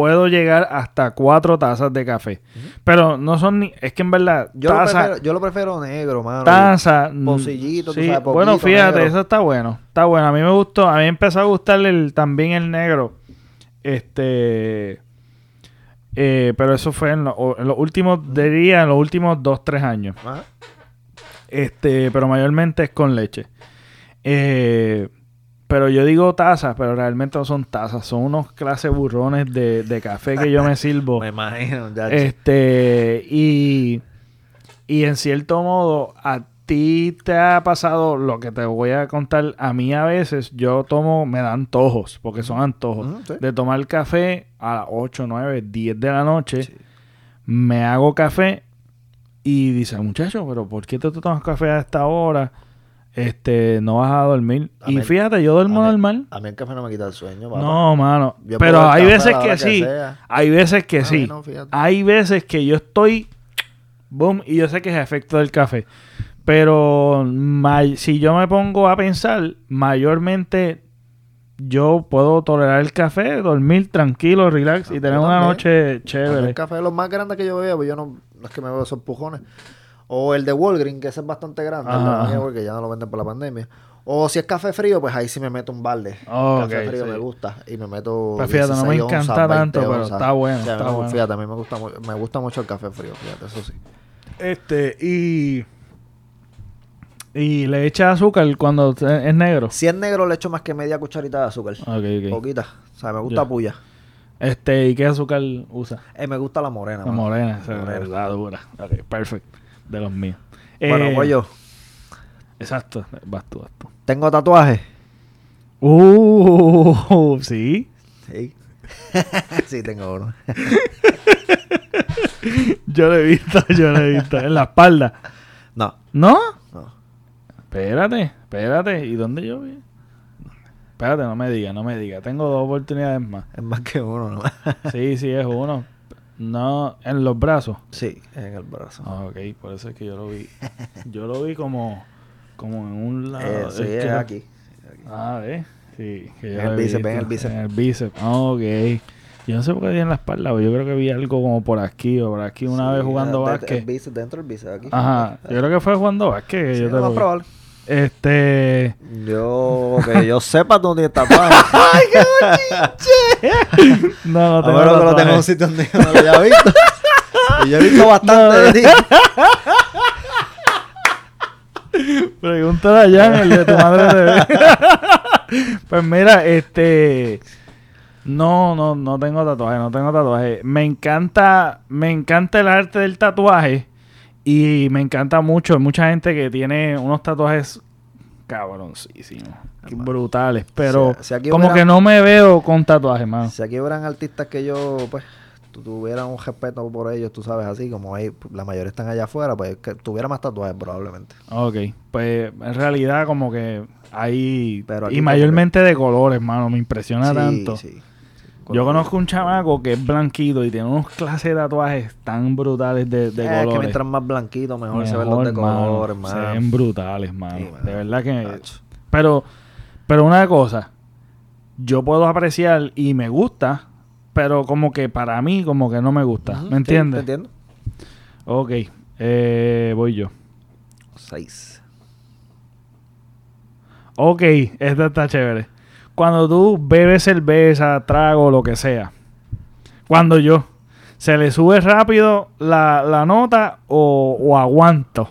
puedo llegar hasta cuatro tazas de café. Pero no son ni... Es que en verdad, Yo, lo taza, prefiero, yo lo prefiero negro, mano. taza... mm, Pocillito, tú sí, sabes, Bueno, poquito fíjate, negro. eso está bueno. Está bueno. A mí me gustó. A mí empezó a gustar el, también el negro. Este... eh, pero eso fue en, lo- en los últimos, diría, en los últimos dos, tres años. Ajá. Este, pero mayormente es con leche. Eh, pero yo digo tazas, pero realmente no son tazas, son unos clases burrones de, de café que yo me *laughs* sirvo. Me imagino, ya. este, y, y en cierto modo, a ti te ha pasado lo que te voy a contar. A mí a veces yo tomo, me dan antojos, porque son antojos, sí. de tomar café a las 8, 9, 10 de la noche. Sí. Me hago café y dice, muchacho, pero ¿por qué tú tomas café a esta hora? Este, no vas a dormir. A y mí- fíjate, yo duermo a mí- normal. A mí el café no me quita el sueño, papá. No, mano. Yo Pero hay veces que sí. sea. Hay veces que sí. no. Hay veces que yo estoy. Boom, y yo sé que es efecto del café. Pero may- si yo me pongo a pensar, mayormente yo puedo tolerar el café, dormir tranquilo, relax y tener una noche chévere. El café es lo más grande que yo bebo, pues yo no, no es que me bebo esos pujones. O el de Walgreen, que ese es bastante grande, ajá. porque ya no lo venden por la pandemia. O si es café frío, pues ahí sí me meto un balde. Oh, café frío sí. me gusta y me meto. Pues fíjate, no me 16 onzas, encanta 20 tanto, pero onzas. está bueno, está me- bueno. Fíjate, a mí me gusta, me gusta mucho el café frío, fíjate, eso sí. Este, y. ¿Y le echa azúcar cuando es negro? Si es negro, le echo más que media cucharita de azúcar. Ok, ok. Poquita. O sea, me gusta Ya. puya. Este, ¿y qué azúcar usa? Eh, me gusta la morena. La mano. morena, la dura. Ok, perfecto. De los míos. Bueno, Eh, voy yo. Exacto. Vas tú, vas tú. Tengo tatuaje. Uh, *laughs* sí. Sí. *laughs* sí, tengo uno. *laughs* Yo lo he visto, yo lo he visto. En la espalda. No, ¿No? no. Espérate, espérate. ¿Y dónde yo vi? Espérate, no me diga, no me diga. Tengo dos oportunidades más. Es más que uno, ¿no? Sí, sí, es uno. No, en los brazos. sí, en el brazo. Ah, ok, por eso es que yo lo vi. *laughs* Yo lo vi como, como en un lado. Eh, sí, es que- aquí. aquí. Ah, ¿ves? Sí. que En el lo bíceps, en el bíceps. En el bíceps. Ok. Yo no sé por qué vi en la espalda, pero yo creo que vi algo como por aquí o por aquí una Sí, vez jugando de- básquet. el bíceps, dentro del bíceps, aquí. Ajá, yo creo que fue jugando básquet. que Sí, yo lo te más lo vi. Este. Yo, que yo sepa, tú no tienes tatuaje. ¡Ay, qué *laughs* No, no A tengo menos que lo tengo en un sitio donde yo no lo haya visto. y yo he visto bastante de ti. *laughs* Pregúntale a Jan, el de tu madre de bebé. *laughs* Pues mira, este. No, no, no tengo tatuaje, no tengo tatuaje. Me encanta, me encanta el arte del tatuaje. Y me encanta mucho. Hay mucha gente que tiene unos tatuajes cabroncísimos. Brutales. Pero Si- si aquí como que no me veo con tatuajes, mano. Si aquí hubieran artistas que yo, pues, tu- tuviera un respeto por ellos, tú sabes, así como hay, la mayoría están allá afuera, pues que tuviera más tatuajes probablemente. Ok, pues en realidad como que hay... Pero y mayormente de colores, mano. Me impresiona Sí, tanto. sí. Yo conozco un chamaco que es blanquito y tiene unos clases de tatuajes tan brutales de, de Eh, es que colores. mientras más blanquito, mejor, se ven los Mejor, de mano. colores, Se más. ven brutales, mano. Sí, mano. De verdad que... Tacho. Pero, pero una cosa, yo puedo apreciar y me gusta, pero como que para mí como que no me gusta. ¿Me sí, entiendes? te entiendo. Ok, eh, voy yo. Seis. Ok, esta está chévere. Cuando tú bebes cerveza, trago, lo que sea. Cuando yo. ¿Se le sube rápido la, la nota o, o aguanto?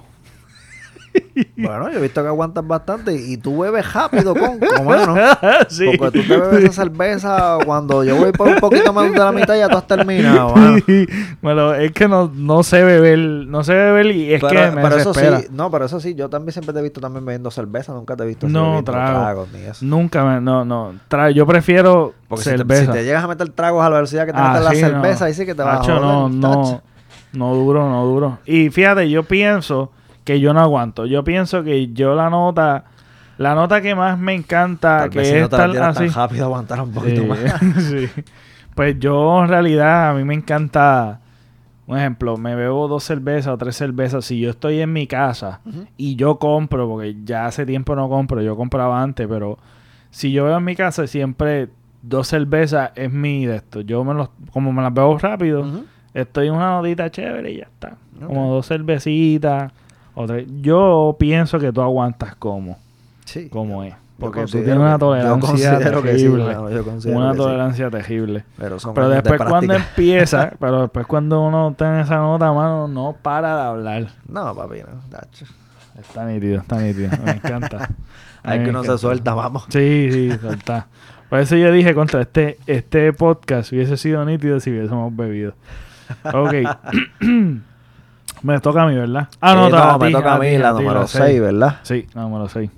*laughs* Bueno, yo he visto que aguantas bastante y tú bebes rápido, con, mano. *laughs* sí. Porque tú te bebes esa cerveza cuando yo voy por un poquito más de la mitad y ya tú has terminado, mano. *laughs* Bueno, es que no, no sé beber, no sé beber y es pero, que me pero eso sí, no, pero eso sí, yo también siempre te he visto también bebiendo cerveza, nunca te he visto No, trago. tragos ni eso. Nunca me, no, no. Tra- yo prefiero Porque si te, cerveza. si te llegas a meter tragos a la velocidad que te Ah, metes la cerveza, no. ahí sí que te vas a joder. no, no, no duro, no duro. Y fíjate, yo pienso que yo no aguanto. Yo pienso que yo la nota, la nota que más me encanta, Tal que vez si es no te la tal tiras así. tan rápido aguantar un poquito Sí, más. *laughs* sí. Pues yo en realidad a mí me encanta, un ejemplo, me bebo dos cervezas o tres cervezas. Si yo estoy en mi casa y yo compro, porque ya hace tiempo no compro, yo compraba antes, pero si yo veo en mi casa siempre dos cervezas es mi de esto. Yo me los, como me las bebo rápido, estoy en una notita chévere y ya está. Como dos cervecitas. Yo pienso que tú aguantas como, Sí. como es. Porque tú tienes una tolerancia sí, terrible. yo considero una sí. tolerancia terrible. Pero, son Pero de después cuando empieza, *laughs* pero después cuando uno tiene esa nota, mano, no para de hablar. No, papi, no. Está nítido, está nítido. Me *laughs* encanta. A Hay que uno se suelta, vamos. Sí, sí, suelta. Por eso yo dije, contra este, este podcast hubiese sido nítido si hubiésemos bebido. Ok. *laughs* me toca a mí, ¿verdad? Ah, no, Eh, toca me ti, toca a mí la ti, número seis. 6, ¿verdad? Sí, la número 6.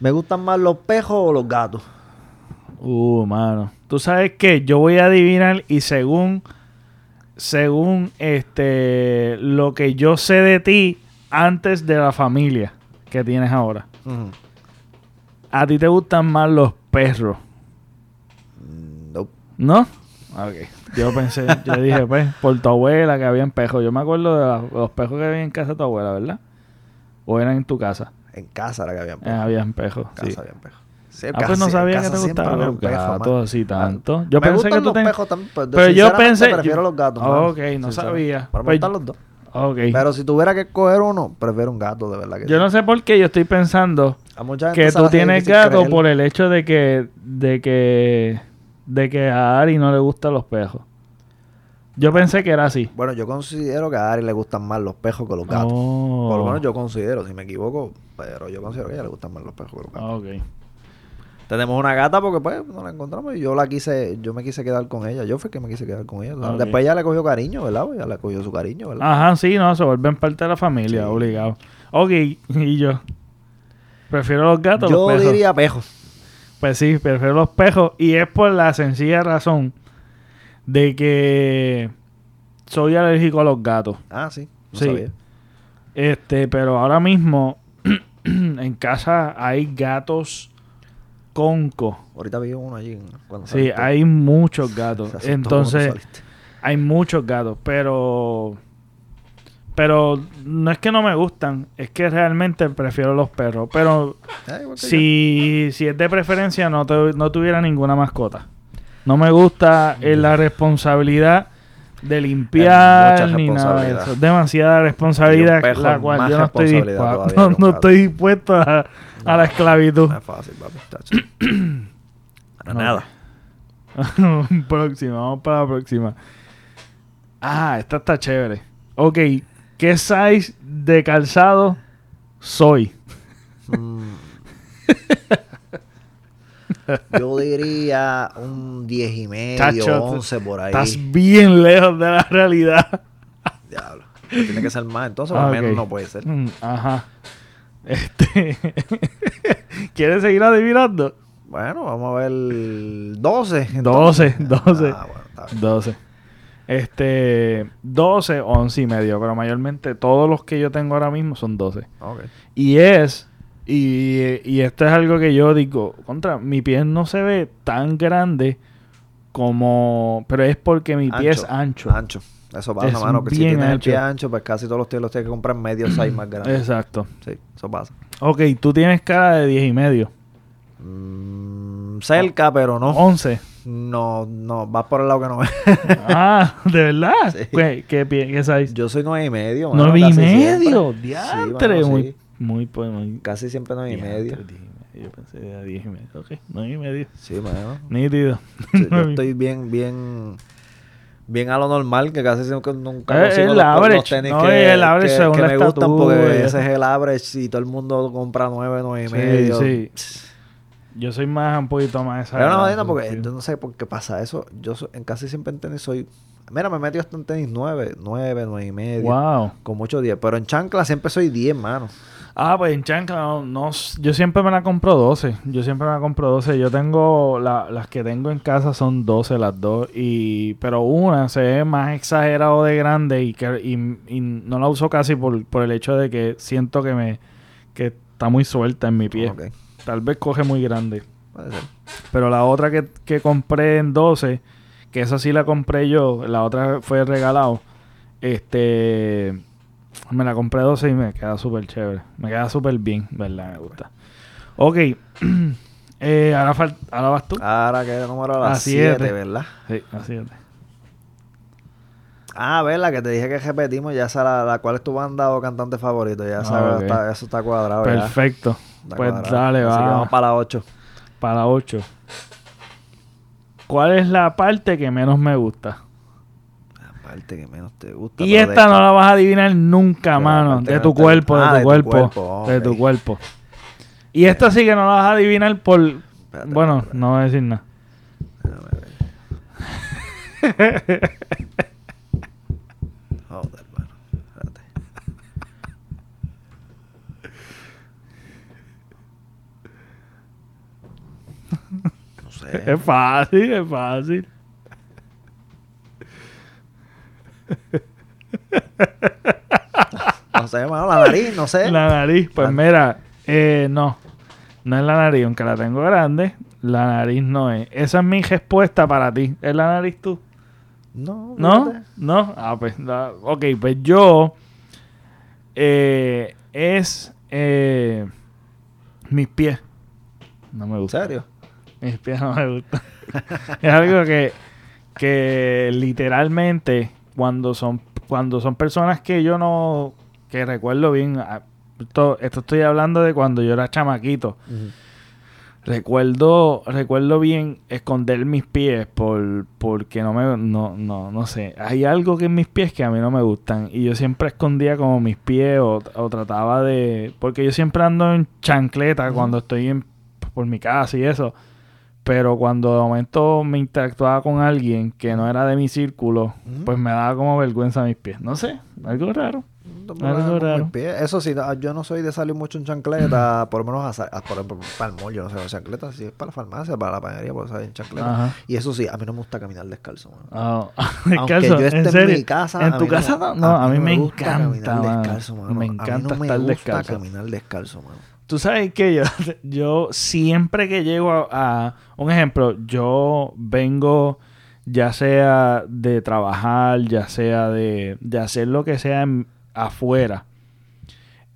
¿Me gustan más los pejos o los gatos? Uh, mano. Tú sabes que yo voy a adivinar y según según este lo que yo sé de ti antes de la familia que tienes ahora. A ti te gustan más los perros, nope. ¿no? Ok. Yo pensé, yo dije, pues, por tu abuela que habían pejos. Yo me acuerdo de la- los pejos que había en casa de tu abuela, ¿verdad? O eran en tu casa. En casa era que habían Eh, pejos. habían pejos. En casa sí. habían pejos. Sí, Ah, pues no sabía que te gustaban los gatos así tanto. Ah, Yo me pensé que tú ten- también, pues, Pero yo pensé... prefiero yo- los gatos. Mano. ok, no sabía. Pero me Pues- gustan los dos. Ok. Pero si tuviera que escoger uno, prefiero un gato, de verdad que Yo sí. no sé por qué yo estoy pensando que tú tienes gato creer. por el hecho de que de que de que a Ari no le gustan los pejos. Yo pensé que era así. Bueno, yo considero que a Ari le gustan más los pejos que los gatos. Oh. Por lo menos yo considero, si me equivoco, pero yo considero que a ella le gustan más los pejos que los gatos. Ah, ok. Tenemos una gata porque pues nos la encontramos y yo la quise, yo me quise quedar con ella. Yo fui que me quise quedar con ella. Ok. Después ella le cogió cariño, ¿verdad? Ya le cogió su cariño, ¿verdad? Ajá, sí, no, se vuelven parte de la familia, Sí. obligado. Ok, y yo. Prefiero los gatos yo los pejos. diría pejos. Pues sí, prefiero los pejos. Y es por la sencilla razón de que soy alérgico a los gatos. Ah, sí. No Sí. sabía. Este, pero ahora mismo *clears throat* en casa hay gatos conco. Ahorita vi uno allí cuando Sí, saliste. hay muchos gatos. Entonces, hay muchos gatos, pero pero no es que no me gustan, es que realmente prefiero los perros, pero Ah, si, si es de preferencia no, te- no tuviera ninguna mascota. No me gusta eh, la responsabilidad de limpiar ni nada de eso. Es demasiada responsabilidad la cual yo no estoy, todavía *laughs* no, estoy dispuesto a, la esclavitud. No es fácil, papi. chacho. *clears throat* Para *clears throat* No. nada. próxima, vamos para la próxima. Ah, esta está chévere. Ok, ¿qué size de calzado soy? Mm. *laughs* Yo diría un 10 y medio, Chacho, 11 por ahí. Estás bien lejos de la realidad. Diablo. Tiene que ser más, entonces Ah, al menos no puede ser. Mm, Ajá. Este. *laughs* ¿Quieres seguir adivinando? Bueno, vamos a ver 12. 12, 12. Ah, bueno, está bien. 12. Este. 12, 11 y medio. Pero mayormente todos los que yo tengo ahora mismo son 12. Ok. Y es. Y, y esto es algo que yo digo. Contra, mi pie no se ve tan grande como. Pero es porque mi pie es ancho. Ancho. Eso pasa, Es mano. Que si tienes el pie ancho. ancho, pues casi todos los tíos los tienes que comprar medio size *clears throat* más grande. Exacto. Sí, eso pasa. Ok, tú tienes cara de 10 y medio. Mm, cerca, pero no. 11. No, no, vas por el lado que no es. *laughs* Ah, ¿de verdad? Sí. ¿Qué, qué, qué size? Yo soy nueve y medio. mano, 9 y medio. Diantre. Sí, mano, muy, sí. muy, pues, muy. Casi siempre nueve y medio. 10 y medio. Yo pensé era 10 y medio. Ok, 9 y medio. Sí, mano. Nítido. Yo *laughs* estoy bien, bien, bien a lo normal, que casi nunca, nunca Eh, el los, average, los tenis no, que, el average que- según que la me gustan estatura y porque ese es el average y todo el mundo compra nueve, nueve y Sí, medio. sí. Yo soy más, un poquito más Es una exagerado, vaina porque sí. yo no sé por qué pasa eso. Yo so- en casi siempre en tenis soy... Mira, me metí hasta en tenis nueve, nueve, nueve y medio. Wow. Con mucho 10. Pero en chancla siempre soy 10, mano. Ah, pues en chancla, no, no yo siempre me la compro 12. Yo siempre me la compro 12. Yo tengo, la- las que tengo en casa son 12 las dos. Y, pero una se ve más exagerado de grande y, que, y, y no la uso casi por, por el hecho de que siento que me que está muy suelta en mi pie. Ok, Tal vez coge muy grande. puede ser. Pero la otra que, que compré en 12, que esa sí la compré yo, la otra fue regalado. Este. Me la compré 12 y me queda súper chévere. Me queda súper bien, ¿verdad? Me gusta. Ok. *clears throat* Eh, ahora, ahora vas tú. Ahora que número a A las siete. 7, ¿verdad? Sí, así es. Ah, ¿verdad? Que te dije que repetimos ya esa la, la cual es tu banda o cantante favorito. Ya Ah, sabes, está- eso está cuadrado. ya. Perfecto. Pues dale, Así que va. vamos para la 8. Para 8. ¿Cuál es la parte que menos me gusta? La parte que menos te gusta. Y pero esta de- no la vas a adivinar nunca, la mano. parte De tu te- cuerpo, Ah, de tu cuerpo. De ok. tu cuerpo. Y esta sí que no la vas a adivinar por... Espérate, Bueno, no voy a decir nada. *laughs* Joder, mano. Espérate. No sé. *laughs* Es fácil, es fácil. *laughs* No sé, mano. La nariz, no sé. La nariz, pues La- mira, eh, no. No es la nariz, aunque la tengo grande. La nariz no es. Esa es mi respuesta para ti. ¿Es la nariz tú? No, ¿No? fíjate. ¿No? Ah, pues, la- ok, pues yo eh, es eh, mis pies. No me ¿En gusta. serio? Mis pies no me gustan. es algo que, que literalmente cuando son cuando son personas que yo no que recuerdo bien esto, esto estoy hablando de cuando yo era chamaquito Recuerdo, recuerdo bien esconder mis pies por, porque no me, no, no, no sé. Hay algo que en mis pies que a mí no me gustan. Y yo siempre escondía como mis pies o, o trataba de. Porque yo siempre ando en chancleta cuando estoy en, por mi casa y eso. Pero cuando de momento me interactuaba con alguien que no era de mi círculo, pues me daba como vergüenza mis pies. No sé, algo raro. Algo raro. Eso sí, yo no soy de salir mucho en chancleta, por lo menos a a- por ejemplo, para el mall, yo no sé, en chancleta, si es para la farmacia, para la panadería, puedo salir en chancleta. Ajá. Y eso sí, a mí no me gusta caminar descalzo, mano. Ah, *laughs* Aunque descalzo, yo esté ¿en serio? mi casa. ¿En a tu casa no? No, a mí me encanta, caminar descalzo, mano. Me A mí encanta no me estar gusta descalzo. caminar descalzo, mano. Tú sabes que yo, *laughs* yo siempre que llego a, a- un ejemplo, yo vengo ya sea de trabajar, ya sea de, de hacer lo que sea en- afuera,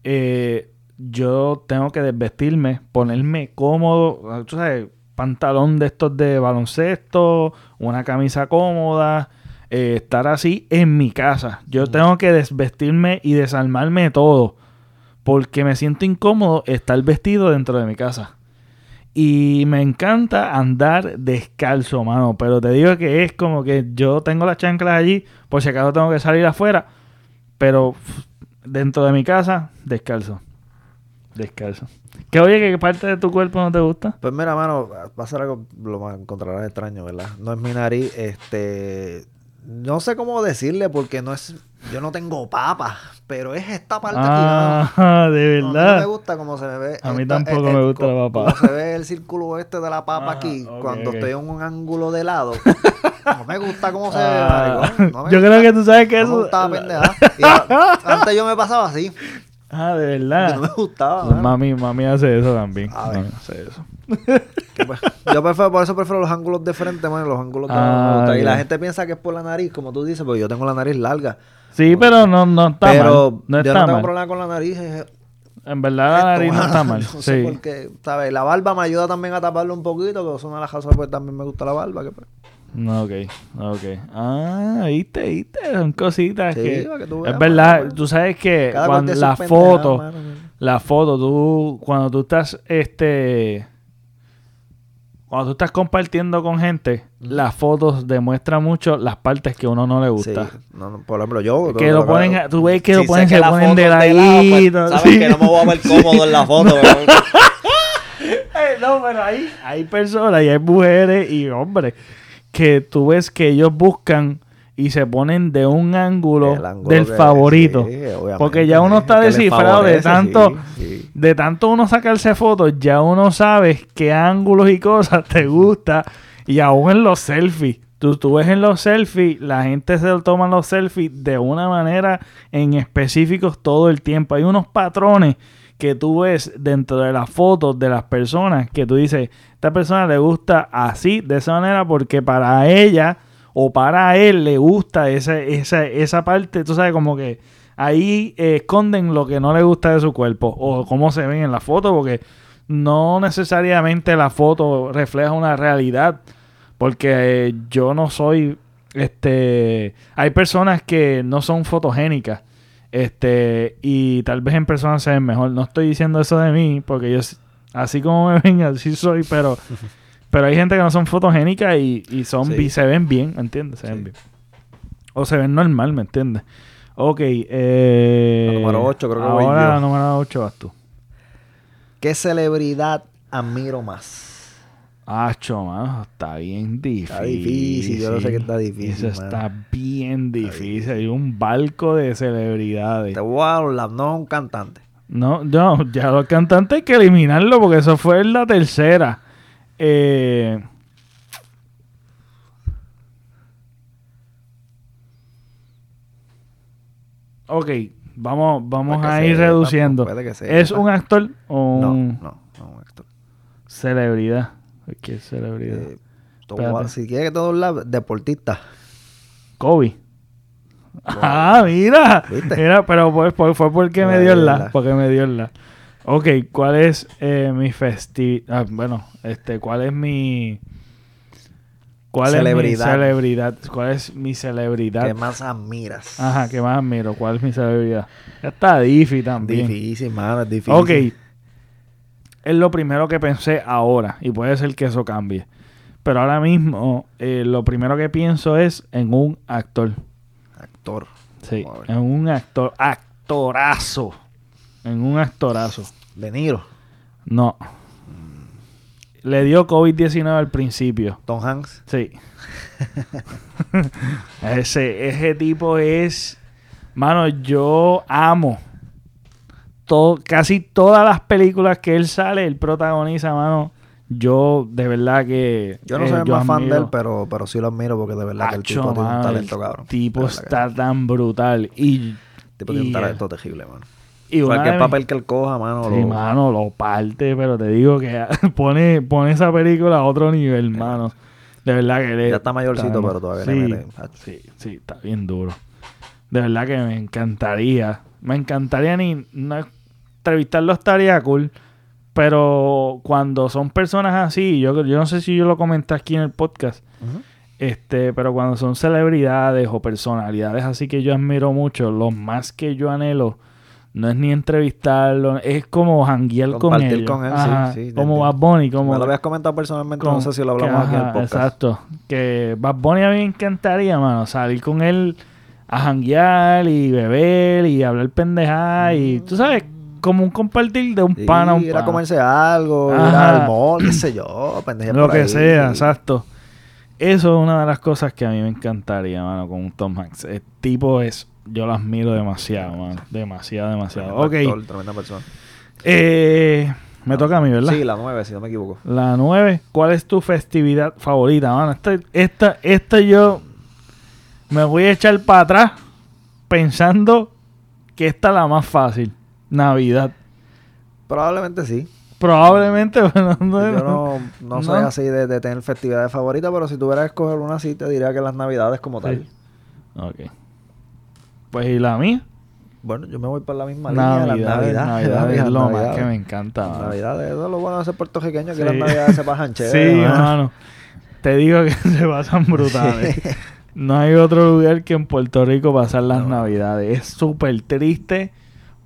eh, yo tengo que desvestirme, ponerme cómodo, tú sabes, pantalón de estos de baloncesto, una camisa cómoda, eh, estar así en mi casa. Yo tengo que desvestirme y desarmarme de todo porque me siento incómodo estar vestido dentro de mi casa. Y me encanta andar descalzo, mano. Pero te digo que es como que yo tengo las chanclas allí, por si acaso tengo que salir afuera. Pero dentro de mi casa, descalzo. Descalzo. Que oye, ¿qué parte de tu cuerpo no te gusta? Pues mira, mano, va a ser algo, lo encontrarás extraño, ¿verdad? No es mi nariz, este... No sé cómo decirle porque no es... Yo no tengo papa, pero es esta parte aquí. Ah, *laughs* de No, a mí verdad. no me gusta cómo se me ve. A mí esta- tampoco me gusta la papa. *laughs* Se ve el círculo este de la papa aquí cuando estoy en un ángulo de lado. *laughs* no me gusta cómo se Ah, ve. No me yo gusta- creo que tú sabes que no eso. Y a- antes yo me pasaba así. Ah, de verdad. no me gustaba. Pues mami, mami hace eso también. A ver. Mami hace eso. Pues, yo prefiero, por eso prefiero los ángulos de frente, man, los ángulos de Ah, Y la gente piensa que es por la nariz, como tú dices, porque yo tengo la nariz larga. Sí, pero no, no está pero mal. No yo está no tengo mal. problema con la nariz. En verdad la nariz no está *laughs* mal. No sé sí. por qué, ¿sabes? La barba me ayuda también a taparlo un poquito, que es una de las razones pues también me gusta la barba. Que, pues, No, ok, ok. Ah, viste, viste. Son cositas Sí, que... para que tú es verdad, mano. tú sabes que cuando la foto, la foto, tú, cuando tú estás, este... Cuando tú estás compartiendo con gente, las fotos demuestran mucho las partes que a uno no le Sí, gusta. no, no, por ejemplo, yo... Que lo ponen, a- tú ves que lo ponen, la ponen de lado, pues, sabes sí. que no me voy a ver cómodo en la foto. *laughs* pero- Eh, no, pero hay, hay personas y hay mujeres y hombres que tú ves que ellos buscan y se ponen de un ángulo, El ángulo del favorito. sí, porque ya uno está descifrado de favorece, tanto, sí, sí. de tanto uno sacarse fotos, ya uno sabe qué ángulos y cosas te gusta. Y aún en los selfies. Tú, tú ves en los selfies, la gente se toman los selfies de una manera en específicos todo el tiempo. Hay unos patrones que tú ves dentro de las fotos de las personas que tú dices, esta persona le gusta así, de esa manera, porque para ella o para él le gusta esa, esa, esa parte, tú sabes, como que ahí eh, esconden lo que no le gusta de su cuerpo o cómo se ven en la foto, porque no necesariamente la foto refleja una realidad, porque eh, yo no soy, este, hay personas que no son fotogénicas, este, y tal vez en persona se ven mejor. No estoy diciendo eso de mí, porque yo, así como me ven, así soy, pero, *laughs* pero hay gente que no son fotogénicas y, y son, Sí. se ven bien, ¿me entiendes? Se ven Sí. bien. O se ven normal, ¿me entiendes? Ok, eh, La número ocho creo que voy Ahora la número 8 vas tú. ¿Qué celebridad admiro más? Acho, mano, está bien difícil. Está difícil, yo lo sé que está difícil, Eso mano. está bien difícil. Hay un barco de celebridades. Te voy a hablar, no es un cantante. No, no, ya los cantantes hay que eliminarlo porque eso fue en la tercera. Eh, ok, vamos, vamos a ir sepa, reduciendo. que sepa. ¿Es un actor o No, un no, no es un actor. celebridad? ¿Qué celebridad? Eh, Espérate. si quieres que te doy la deportista. Kobe. Ah, mira. ¿Viste? Mira, pero fue, fue, porque me Me dio el la. Porque me dio el la. Ok, ¿cuál es eh, mi festi... ah, bueno, este, ¿cuál es mi... ¿Cuál Celebridad. es mi celebridad? ¿Cuál es mi celebridad? ¿Qué más admiras? Ajá, ¿qué más admiro? ¿Cuál es mi celebridad? Está difícil también. Difícil, mano, es difícil. Ok. es lo primero que pensé ahora. Y puede ser que eso cambie. Pero ahora mismo, eh, lo primero que pienso es en un actor. Actor. Sí, en un actor. Actorazo. En un actorazo. De Niro. No. Le dio COVID-19 al principio. Tom Hanks. Sí. *laughs* ese, ese tipo es. Mano, yo amo. Todo, casi todas las películas que él sale, él protagoniza, mano. Yo, de verdad que. Yo no eh, soy el más fan de él, pero, pero sí lo admiro porque de verdad que el tipo tiene un talento, el cabrón. tipo verdad que está tan brutal. Y. El tipo tiene y, un talento terrible, mano. Y Cualquier de papel mis- que él coja, mano. Sí, lo- mano, lo parte, pero te digo que *laughs* pone, pone esa película a otro nivel, mano. De verdad que le- Ya está mayorcito, está- pero todavía sí, le mete. Sí, sí, está bien duro. De verdad que me encantaría. Me encantaría ni no, entrevistarlo estaría cool. Pero cuando son personas así, yo, yo no sé si yo lo comenté aquí en el podcast. Este, pero cuando son celebridades o personalidades así que yo admiro mucho, lo más que yo anhelo no es ni entrevistarlo, es como janguear con Compartir ellos. con él, sí, Ajá, sí, te como Bad. Bunny, como Me lo habías comentado personalmente, con- no sé si lo hablamos que, aquí en el podcast. Exacto. Que Bad Bunny a mí me encantaría, mano, salir con él a janguear y beber y hablar pendejada y tú sabes, como un compartir de un Sí, pana a un ir a comerse algo, ir Ajá. al mall, qué sé yo, Lo por que ahí. sea, exacto. Eso es una de las cosas que a mí me encantaría, mano, con Tom Hanks. El tipo es, yo lo admiro demasiado, mano. Demasiado, demasiado. Ok, actor, tremenda persona. eh, me toca a mí, ¿verdad? Sí, la nueve, si no me equivoco. La 9, ¿cuál es tu festividad favorita, mano? Esta, esta, esta yo me voy a echar para atrás pensando que esta es la más fácil. Navidad. Probablemente sí. Probablemente, *laughs* pero no, Yo no, no soy No. así de, de tener festividades favoritas, pero si tuviera que escoger una, sí te diría que las navidades como tal. Ok. Pues, ¿y la mía? Bueno, yo me voy por la misma línea. Navidad, las navidades. Navidad es lo más navidades. que me encanta. Las navidades, eso es lo bueno de ser puertorriqueño, que Sí. las navidades se pasan *laughs* chévere. Sí, mano. mano. Te digo que *laughs* se pasan brutales. No hay otro lugar que en Puerto Rico pasar las No. navidades. Es súper triste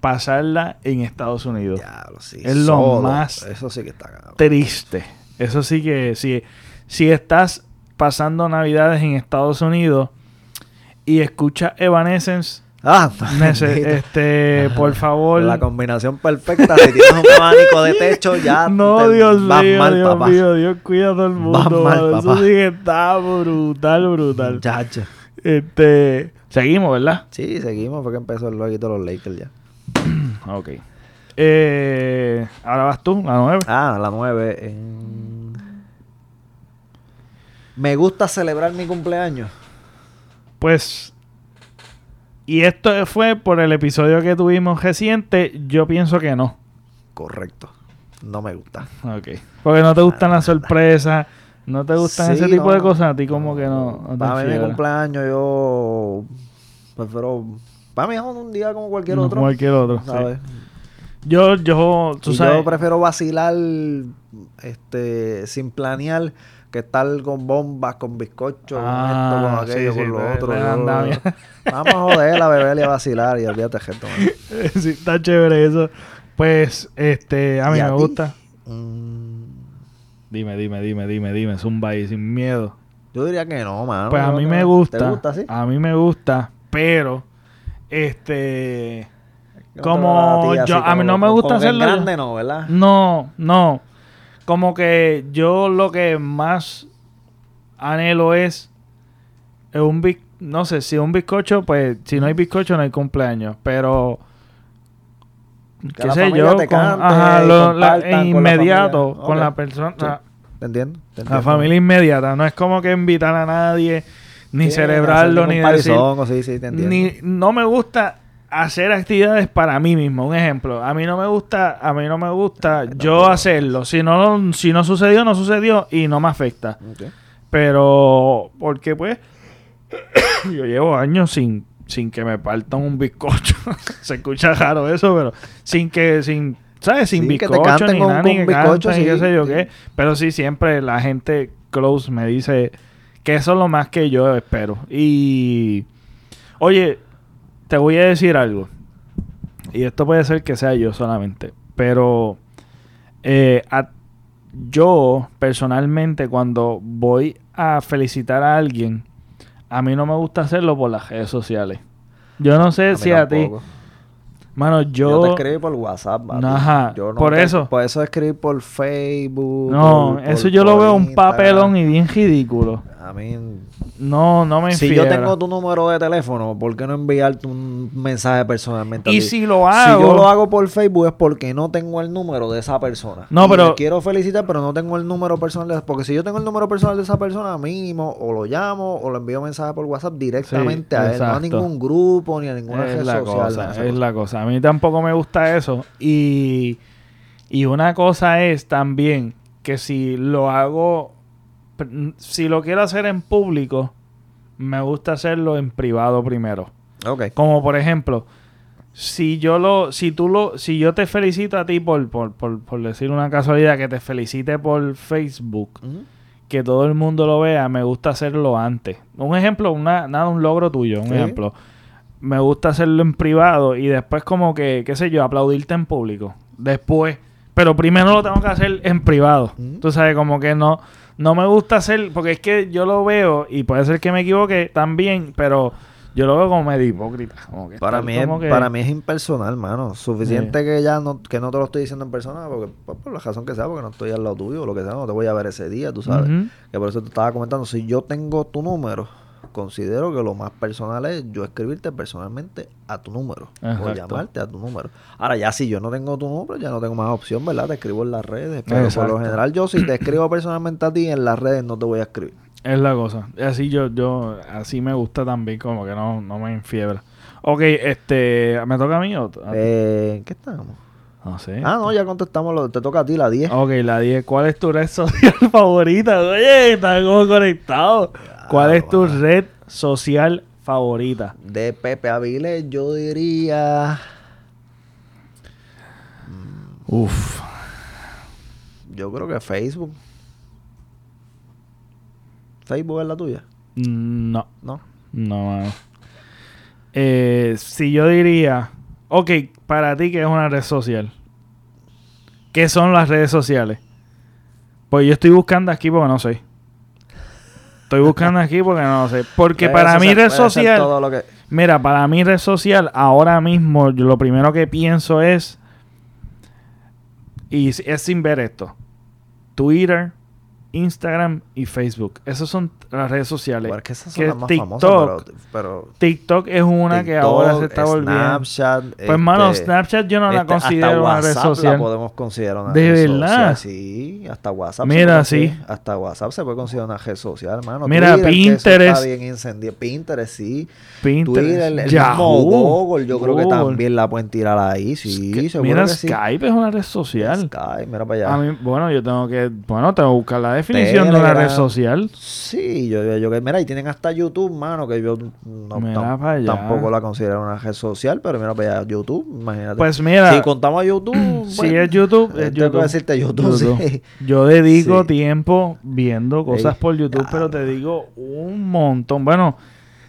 pasarla en Estados Unidos. Diablo, sí. Es lo solo. más- Eso sí que está cabrón. Triste. Eso sí que si, si estás pasando navidades en Estados Unidos y escuchas Evanescence, Ah, nece- este, por favor, La combinación perfecta. Si tienes un abanico de techo, ya *laughs* No, te Dios vas mío, mal, Dios papá. mío, Dios cuida a todo el mundo. Vas mal, mano. Eso papá. sí que está brutal, brutal. Muchacho. Este, seguimos, ¿verdad? Sí, seguimos. Fue que empezó el loguito de los Lakers ya. *clears throat* Ok. Eh, ahora vas tú, la nueve. Ah, la 9. Me gusta celebrar mi cumpleaños. Pues, y esto fue por el episodio que tuvimos reciente. Yo pienso que no. Correcto. No me gusta. Ok. Porque no te gustan las sorpresas, no te gustan Sí, ese tipo no. de cosas. A ti, como que no. no Para mí mi cumpleaños yo prefiero... Para mí es un día como cualquier otro. Cualquier otro. sí. ¿sabes? Yo, yo, tú Y sabes. Yo prefiero vacilar este sin planear que estar con bombas, con bizcocho, Ah, con esto, con sí, aquello, sí, con lo de- otro. de Yo-. Vamos a joder, a beber y a vacilar y olvídate man. *laughs* sí, está chévere eso. Pues, este, a mí ¿Y me a gusta. Mm, Dime, dime, dime, dime, dime, zumba ahí sin miedo. yo diría que no, mano. Pues a mí me gusta. ¿Te gusta, sí? A mí me gusta, pero este como yo a mí no me gusta hacerlo. grande no, ¿verdad? No, no. Como que yo lo que más anhelo es un no sé, si un bizcocho, pues si no hay bizcocho no hay cumpleaños, pero Que qué sé yo, con, ajá, lo- la- compartan con la inmediato con la persona, Sí. ¿Te entiendo? ¿Te la familia inmediata, no es como que invitar a nadie ni Sí, celebrarlo ni decir sí, te ni no me gusta hacer actividades para mí mismo. Un ejemplo, a mí no me gusta, a mí no me gusta yo tampoco. hacerlo. Si no, si no sucedió, no sucedió y no me afecta. Pero, porque pues, *coughs* yo llevo años sin, sin que me partan un bizcocho. *laughs* Se escucha raro eso, pero sin que, sin, ¿sabes? Sin Sí, bizcocho ni nada, ni que bizcocho, y qué sí, sé yo sí. qué. Pero sí, siempre la gente close me dice que eso es lo más que yo espero. Y, oye, te voy a decir algo. Y esto puede ser que sea yo solamente. Pero Eh, a- yo, personalmente, cuando voy a felicitar a alguien, a mí no me gusta hacerlo por las redes sociales. Yo no sé A si a ti... Mano, Yo, yo... te escribí por WhatsApp. Ajá, Yo no por te- eso. Por eso escribí por Facebook. no, por- eso por- yo lo veo un papelón y bien ridículo. A mí, No, no me si yo tengo tu número de teléfono, ¿por qué no enviarte un mensaje personalmente a Y ti? si lo hago... Si yo lo hago por Facebook es porque no tengo el número de esa persona. No, Y pero- le quiero felicitar, pero no tengo el número personal de Porque si yo tengo el número personal de esa persona, mínimo, o lo llamo, o le envío mensaje por WhatsApp directamente Sí, a él. No a ningún grupo, ni a ninguna es red la social. cosa, es esa la cosa. A mí tampoco me gusta eso. Y, y una cosa es también que si lo hago, si lo quiero hacer en público, me gusta hacerlo en privado primero. cosa. Ok. Como por ejemplo, si yo lo, si tú lo, si yo te felicito a ti por, por, por, por decir una casualidad que te felicite por Facebook, que todo el mundo lo vea, me gusta hacerlo antes. Un ejemplo, una, nada, un logro tuyo, un Sí. ejemplo. Me gusta hacerlo en privado y después como que, qué sé yo, aplaudirte en público. Después. Pero primero lo tengo que hacer en privado. Ujú. Tú sabes, como que no, no me gusta hacer, porque es que yo lo veo y puede ser que me equivoque también, pero yo lo veo como medio hipócrita. como que Para mí, es, que- para mí es impersonal, mano. Suficiente que ya no, que no te lo estoy diciendo en persona, porque pues, por la razón que sea, porque no estoy al lado tuyo o lo que sea, no te voy a ver ese día, tú sabes. Que por eso te estaba comentando, si yo tengo tu número, considero que lo más personal es yo escribirte personalmente a tu número o llamarte a tu número. Ahora ya si yo no tengo tu número, ya no tengo más opción, ¿verdad? Te escribo en las redes, pero Exacto. por lo general yo si te escribo personalmente a ti en las redes no te voy a escribir. Es la cosa. Así yo, yo, así me gusta también, como que no, no me enfiebra. Ok, este, ¿me toca a mí o a? Eh, ¿en qué estamos? No sé. Ah, no, ya contestamos, lo, te toca a ti la 10. Ok, la 10. ¿Cuál es tu red *laughs* social favorita? Oye, está como conectado. ¿Cuál es tu red social favorita? De Pepe Avilés yo diría... Uf. Yo creo que Facebook. ¿Facebook es la tuya? No, ¿No? no. Eh, si yo diría, ok, para ti, ¿qué es una red social? ¿Qué son las redes sociales? Pues yo estoy buscando aquí porque no sé. Estoy buscando aquí porque no sé. Porque Puede para ser- mí red social... todo lo que- Mira, para mí red social, ahora mismo yo lo primero que pienso es, y es sin ver esto, Twitter, Instagram y Facebook. Esas son las redes sociales. Bueno, es que esas son Que las más TikTok, famosas, pero... pero TikTok es una que ahora se está volviendo. Snapchat... Pues, mano, este, Snapchat yo no la este, hasta considero una red WhatsApp social. la podemos considerar una ¿De red verdad? social. Sí, hasta WhatsApp. Mira, sí. Hasta WhatsApp se puede considerar una red social, hermano. Mira, Twitter, Pinterest. Está bien incendiado. Pinterest, sí. Pinterest, Twitter, el, el Yahoo, mismo Google, yo creo que también la pueden tirar ahí, sí, Que- seguro Mira, sí. Skype es una red social. Skype, mira para allá. A mí, bueno, yo tengo que, bueno, tengo que buscar la definición de una red social. Sí, yo, yo, yo que mira, y tienen hasta YouTube, mano, que yo no, tam- tampoco la considero una red social, pero mira para allá, YouTube, imagínate. Pues mira, si contamos a YouTube, *clears throat* si bueno, es YouTube, es tengo que YouTube. decirte YouTube, sí. Yo dedico Sí. tiempo viendo cosas Ey, por YouTube, ya. pero te digo un montón. Bueno,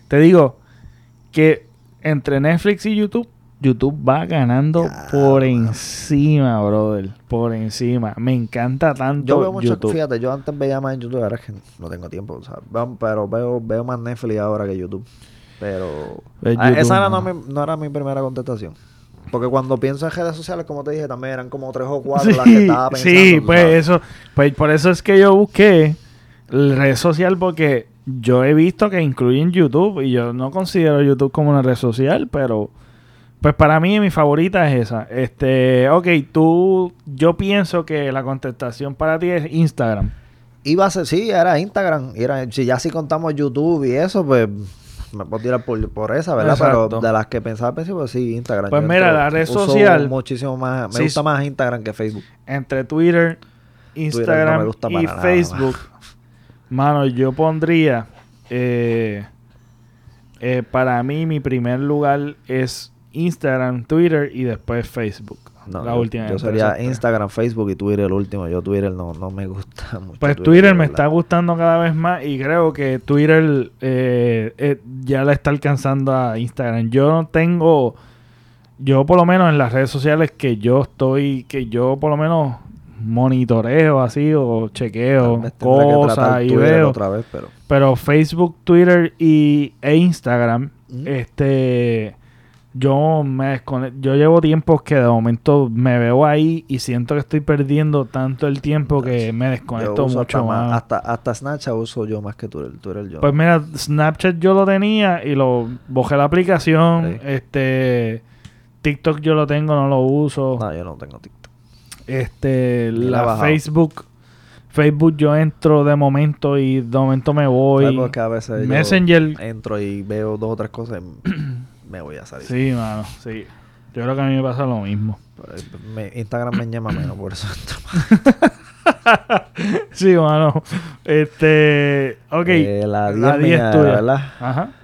te digo que entre Netflix y YouTube, YouTube va ganando Ya, por encima, brother. Por encima. Me encanta tanto Yo veo mucho, YouTube. fíjate, yo antes veía más en YouTube, ahora es que no tengo tiempo, o sea, pero veo, veo más Netflix ahora que YouTube. Pero YouTube, esa era no, mi- no era mi primera contestación. Porque cuando pienso en redes sociales, como te dije, también eran como tres o cuatro las que estaba pensando. sí, pues sabes. eso, pues por eso es que yo busqué red social porque yo he visto que incluyen YouTube y yo no considero YouTube como una red social, pero pues para mí mi favorita es esa. Este, ok, tú, yo pienso que la contestación para ti es Instagram. Iba a ser, sí, era Instagram. Era, si ya si contamos YouTube y eso, pues me puedo tirar por, por esa, ¿verdad? Exacto. Pero de las que pensaba al principio, pues sí, Instagram. Pues Yo mira, entro- la red social- Muchísimo más, me Sí, gusta más Instagram que Facebook. Entre Twitter, Instagram y nada, Facebook. Mano, yo pondría eh, eh, para mí mi primer lugar es Instagram, Twitter y después Facebook. No, la yo, última. yo sería. Instagram, Facebook y Twitter el último. Yo Twitter no, no me gusta *laughs* mucho. Pues Twitter me está gustando cada vez más y creo que Twitter eh, eh, ya la está alcanzando a Instagram. Yo no tengo, yo por lo menos en las redes sociales que yo estoy, que yo por lo menos monitoreo así o chequeo cosas y veo. otra vez, pero Pero Facebook, Twitter y, e Instagram, Ujú. este, yo me yo llevo tiempo que de momento me veo ahí y siento que estoy perdiendo tanto el tiempo que me desconecto mucho hasta, más- más. hasta, hasta Snapchat uso yo más que Twitter. Twitter yo. Pues mira, Snapchat yo lo tenía y lo bajé la aplicación. Sí. Este TikTok yo lo tengo, no lo uso. no, yo no tengo TikTok. Este Ni la. Facebook Facebook yo entro de momento y de momento me voy. Porque a veces yo Messenger entro y veo dos o tres cosas me voy a salir. Sí, mano, sí. Yo creo que a mí me pasa lo mismo. Me- Instagram me llama menos, por eso. *laughs* Sí, mano. Este, ok. Eh, la 10 la 10 mía, tuya. ¿verdad? Ajá. *coughs*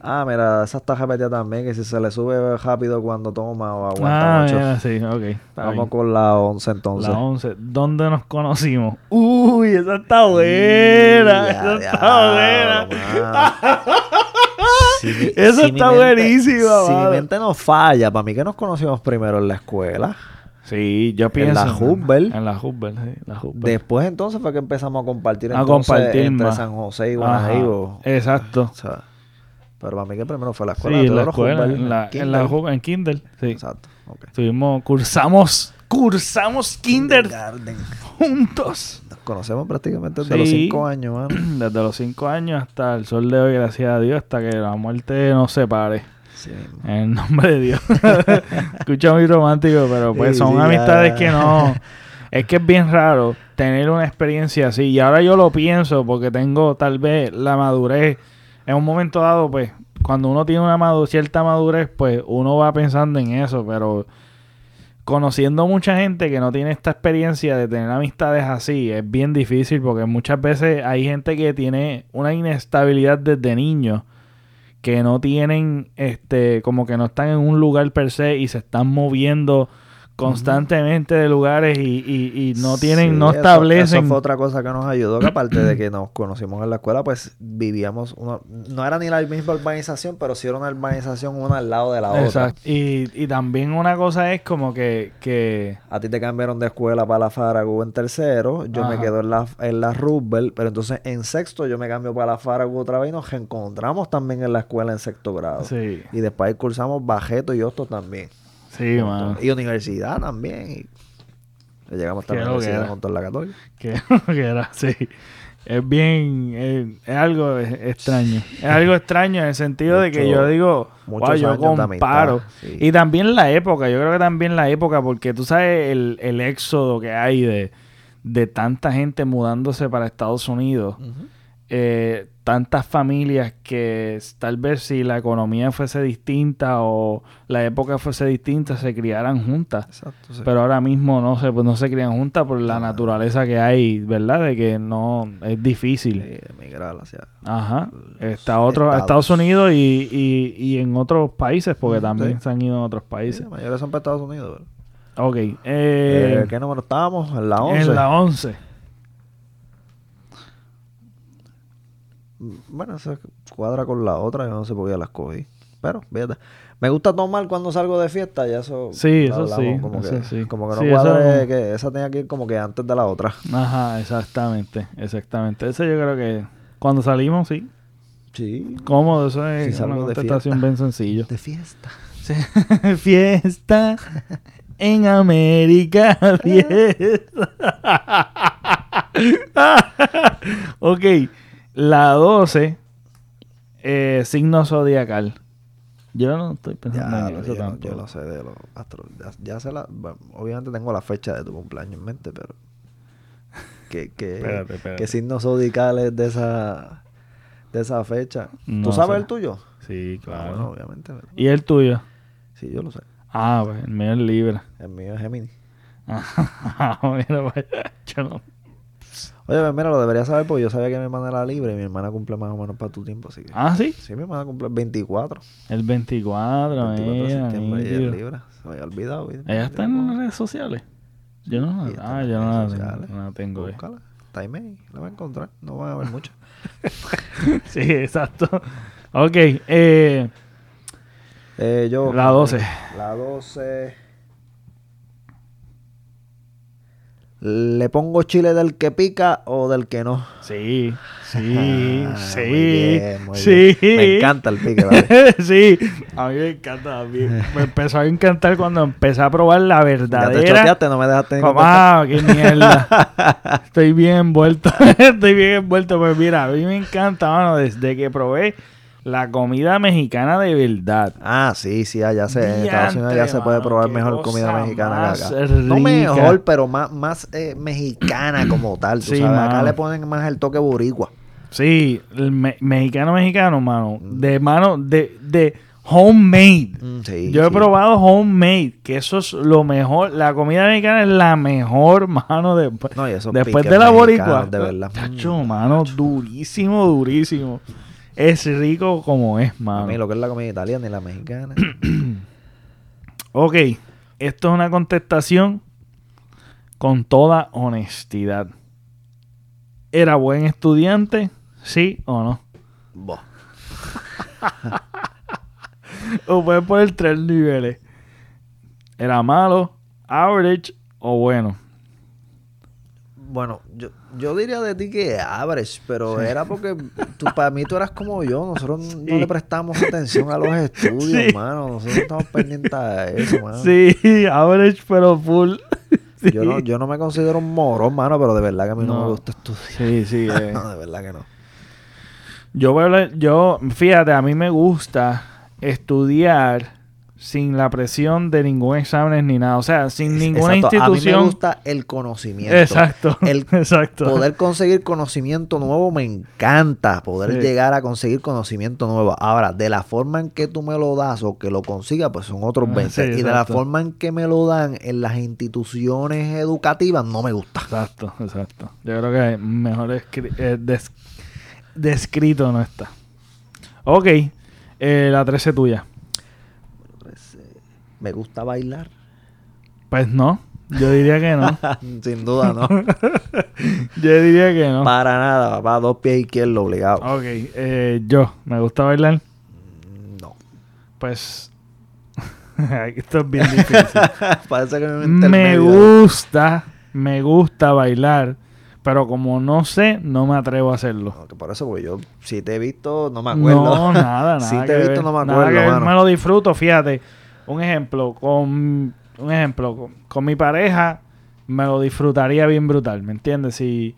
Ah, mira, esa está repetida también, que si se le sube rápido cuando toma o aguanta Ah, mucho. sí, ok. Vamos bien. con la 11 entonces. La 11. ¿Dónde nos conocimos? Uy, esa está buena. Esa está buena. *laughs* Si Eso si está buenísima, Si mi mente no falla, para mí que nos conocimos primero en la escuela. Sí, yo En pienso. la Hubbell. En la Hubbell, sí. La. Después entonces fue que empezamos a compartir A entonces compartir entre más. San José y Guanajuato. Exacto. O sea, pero para mí que primero fue la Sí, escuela. en tú la escuela. En la, en la en Kindle. Sí. Exacto. ok. Estuvimos, cursamos, cursamos Kinder Kindergarten. Juntos. Nos conocemos prácticamente desde los. 5 años, mano. *clears throat* Desde los 5 años hasta el sol de hoy, gracias a Dios, hasta que la muerte nos separe. Sí. En el nombre de Dios. *laughs* Escucha muy romántico, pero pues Sí, son sí, amistades ya. que no. *laughs* Es que es bien raro tener una experiencia así. Y ahora yo lo pienso porque tengo tal vez la madurez. En un momento dado, pues, cuando uno tiene una madu- cierta madurez, pues uno va pensando en eso. Pero conociendo mucha gente que no tiene esta experiencia de tener amistades así, es bien difícil porque muchas veces hay gente que tiene una inestabilidad desde niño que no tienen, este, como que no están en un lugar per se y se están moviendo constantemente de lugares y, y- y no tienen, Sí, no establecen. Eso fue otra cosa que nos ayudó, que aparte de que nos conocimos en la escuela, pues vivíamos, uno, no era ni la misma urbanización, pero sí era una urbanización una al lado de la otra. Exacto. Y, y también una cosa es como que, que A ti te cambiaron de escuela para la Farago en tercero, yo me quedo en la, en la Roosevelt, pero entonces en sexto yo me cambio para la Farago otra vez y nos reencontramos también en la escuela en sexto grado. sí, Y después cursamos Bajeto y Hostos también. Sí. Y universidad también. Y llegamos hasta la universidad junto en la católica. *laughs* que, era sí. Es bien, eh, es algo extraño. Es algo extraño en el sentido de que yo digo, muchos wow, yo comparo. sí. Y también la época, yo creo que también la época, porque tú sabes el, el éxodo que hay de, de tanta gente mudándose para Estados Unidos. Eh, tantas familias que tal vez si la economía fuese distinta o la época fuese distinta se criaran juntas. Exacto, sí. Pero ahora mismo no se, pues no se crían juntas por la naturaleza que hay, ¿verdad? De que no es difícil. Emigrar hacia... Ajá. Está a otros, a Estados. Estados Unidos y, y, y en otros países, porque también sí. se han ido en otros países. la mayoría son para Estados Unidos. ¿verdad? Ok. Eh, Eh, ¿Qué número estábamos? En la 11. en la 11. Bueno, eso cuadra con la otra. Yo no sé por qué la escogí. Pero, fíjate. Me gusta tomar cuando salgo de fiesta. Ya eso... Sí, eso hablamos sí, Como eso que, sí. como que no Sí, cuadre eso- que esa tenía que ir como que antes de la otra. Ajá, exactamente. Exactamente. Ese yo creo que cuando salimos, sí. Sí. Cómodo, eso es Si una contestación bien sencillo. De fiesta. Sí. *laughs* fiesta en América. *laughs* Fiesta. *laughs* ok, la 12, eh, signo zodiacal. Yo no estoy pensando Ya, en lo- eso yo, tampoco. yo lo sé de los astros. Ya, ya sé la... bueno, obviamente tengo la fecha de tu cumpleaños en mente, pero... *laughs* Que, que, Espérate, espérate. que signos zodicales de esa... De esa fecha. No ¿Tú sabes sé. el tuyo? Sí, Ah, claro. bueno, obviamente. pero- ¿Y el tuyo? Sí, yo lo sé. Ah, pues el mío es Libra. El mío es Gemini. *laughs* Ah, mira, vaya, yo no. Oye, pues mira, lo debería saber porque yo sabía que mi hermana era libre y mi hermana cumple más o menos para tu tiempo, así que... Ah, sí. Sí, mi hermana cumple el 24. El 24, 24 de mira, septiembre y es nítido. libre. Se me había olvidado. ¿viste? Ella está en las redes sociales. Yo no, ah, yo no la tengo, no la tengo. eh. Búscala. Está ahí, la va a encontrar. No van a ver mucho. *laughs* Sí, exacto. Ok, eh, Eh, yo... La 12. La 12... ¿Le pongo chile del que pica o del que no? Sí, sí, *laughs* Ah, sí. muy bien, muy sí. bien. Me encanta el pique, ¿vale? *laughs* sí, a mí me encanta. mí Me empezó a encantar cuando empecé a probar la Ya te verdadera. choteaste, no me dejaste ni ah, qué mierda. *laughs* Estoy bien envuelto. Estoy bien envuelto. Pues mira, a mí me encanta, mano, desde que probé la comida mexicana de verdad. Ah, sí, sí, allá se, en Estados Unidos ya se puede probar mejor comida mexicana que acá. No mejor, pero más, más eh, mexicana como tal. Tú Sí, sabes, acá le ponen más el toque boricua. Sí, el me- mexicano, mexicano, mano. De mano, de, de homemade. Mm, sí, Yo he sí. probado homemade, que eso es lo mejor. La comida mexicana es la mejor, mano, después, No, después de la boricua. De verdad. Chacho, Mm, mano, durísimo, durísimo. Es rico como es, A mano. mí lo que es la comida italiana y la mexicana. *clears throat* Ok, esto es una contestación con toda honestidad. ¿Era buen estudiante? ¿Sí o no? Boh. *laughs* O puedes poner tres niveles. ¿Era malo, average o bueno? Bueno, yo, yo diría de ti que average, pero era porque tú, para mí tú eras como yo. Nosotros no Sí. le prestamos atención a los *laughs* estudios, Sí. mano. Nosotros estamos pendientes a eso, mano. Sí, average pero full. *laughs* Yo, no, yo no me considero un morón, mano, pero de verdad que a mí no, No. me gusta estudiar. Sí, sí. *laughs* eh. No, de verdad que no. Yo voy a hablar- yo, fíjate, a mí me gusta estudiar sin la presión de ningún examen ni nada. O sea, sin ninguna Exacto, A mí me institución. gusta el conocimiento. Exacto. El *laughs* exacto. Poder conseguir conocimiento nuevo me encanta. Poder Sí. llegar a conseguir conocimiento nuevo. Ahora, de la forma en que tú me lo das o que lo consigas, pues son otros Ah, 20. sí, y de la forma en que me lo dan en las instituciones educativas, no me gusta. Exacto, exacto. Yo creo que mejor eh, des- descrito no está. Ok, eh, la 13 tuya. Me gusta bailar. Pues no, yo diría que no. *laughs* Sin duda, no. *laughs* Yo diría que no. Para nada, papá. Dos pies izquierdos obligado. Ok, eh, yo, ¿me gusta bailar? No. Pues... *laughs* Esto es bien difícil. Parece que me me gusta, me gusta bailar, pero como no sé, no me atrevo a hacerlo. No, que por eso, porque yo, si te he visto, no me acuerdo. No, nada, nada. Si te que he visto, ver, no me nada acuerdo, que ver, mano. Me lo disfruto, fíjate. Un ejemplo, con un ejemplo, con, con mi pareja me lo disfrutaría bien brutal, ¿me entiendes? Si,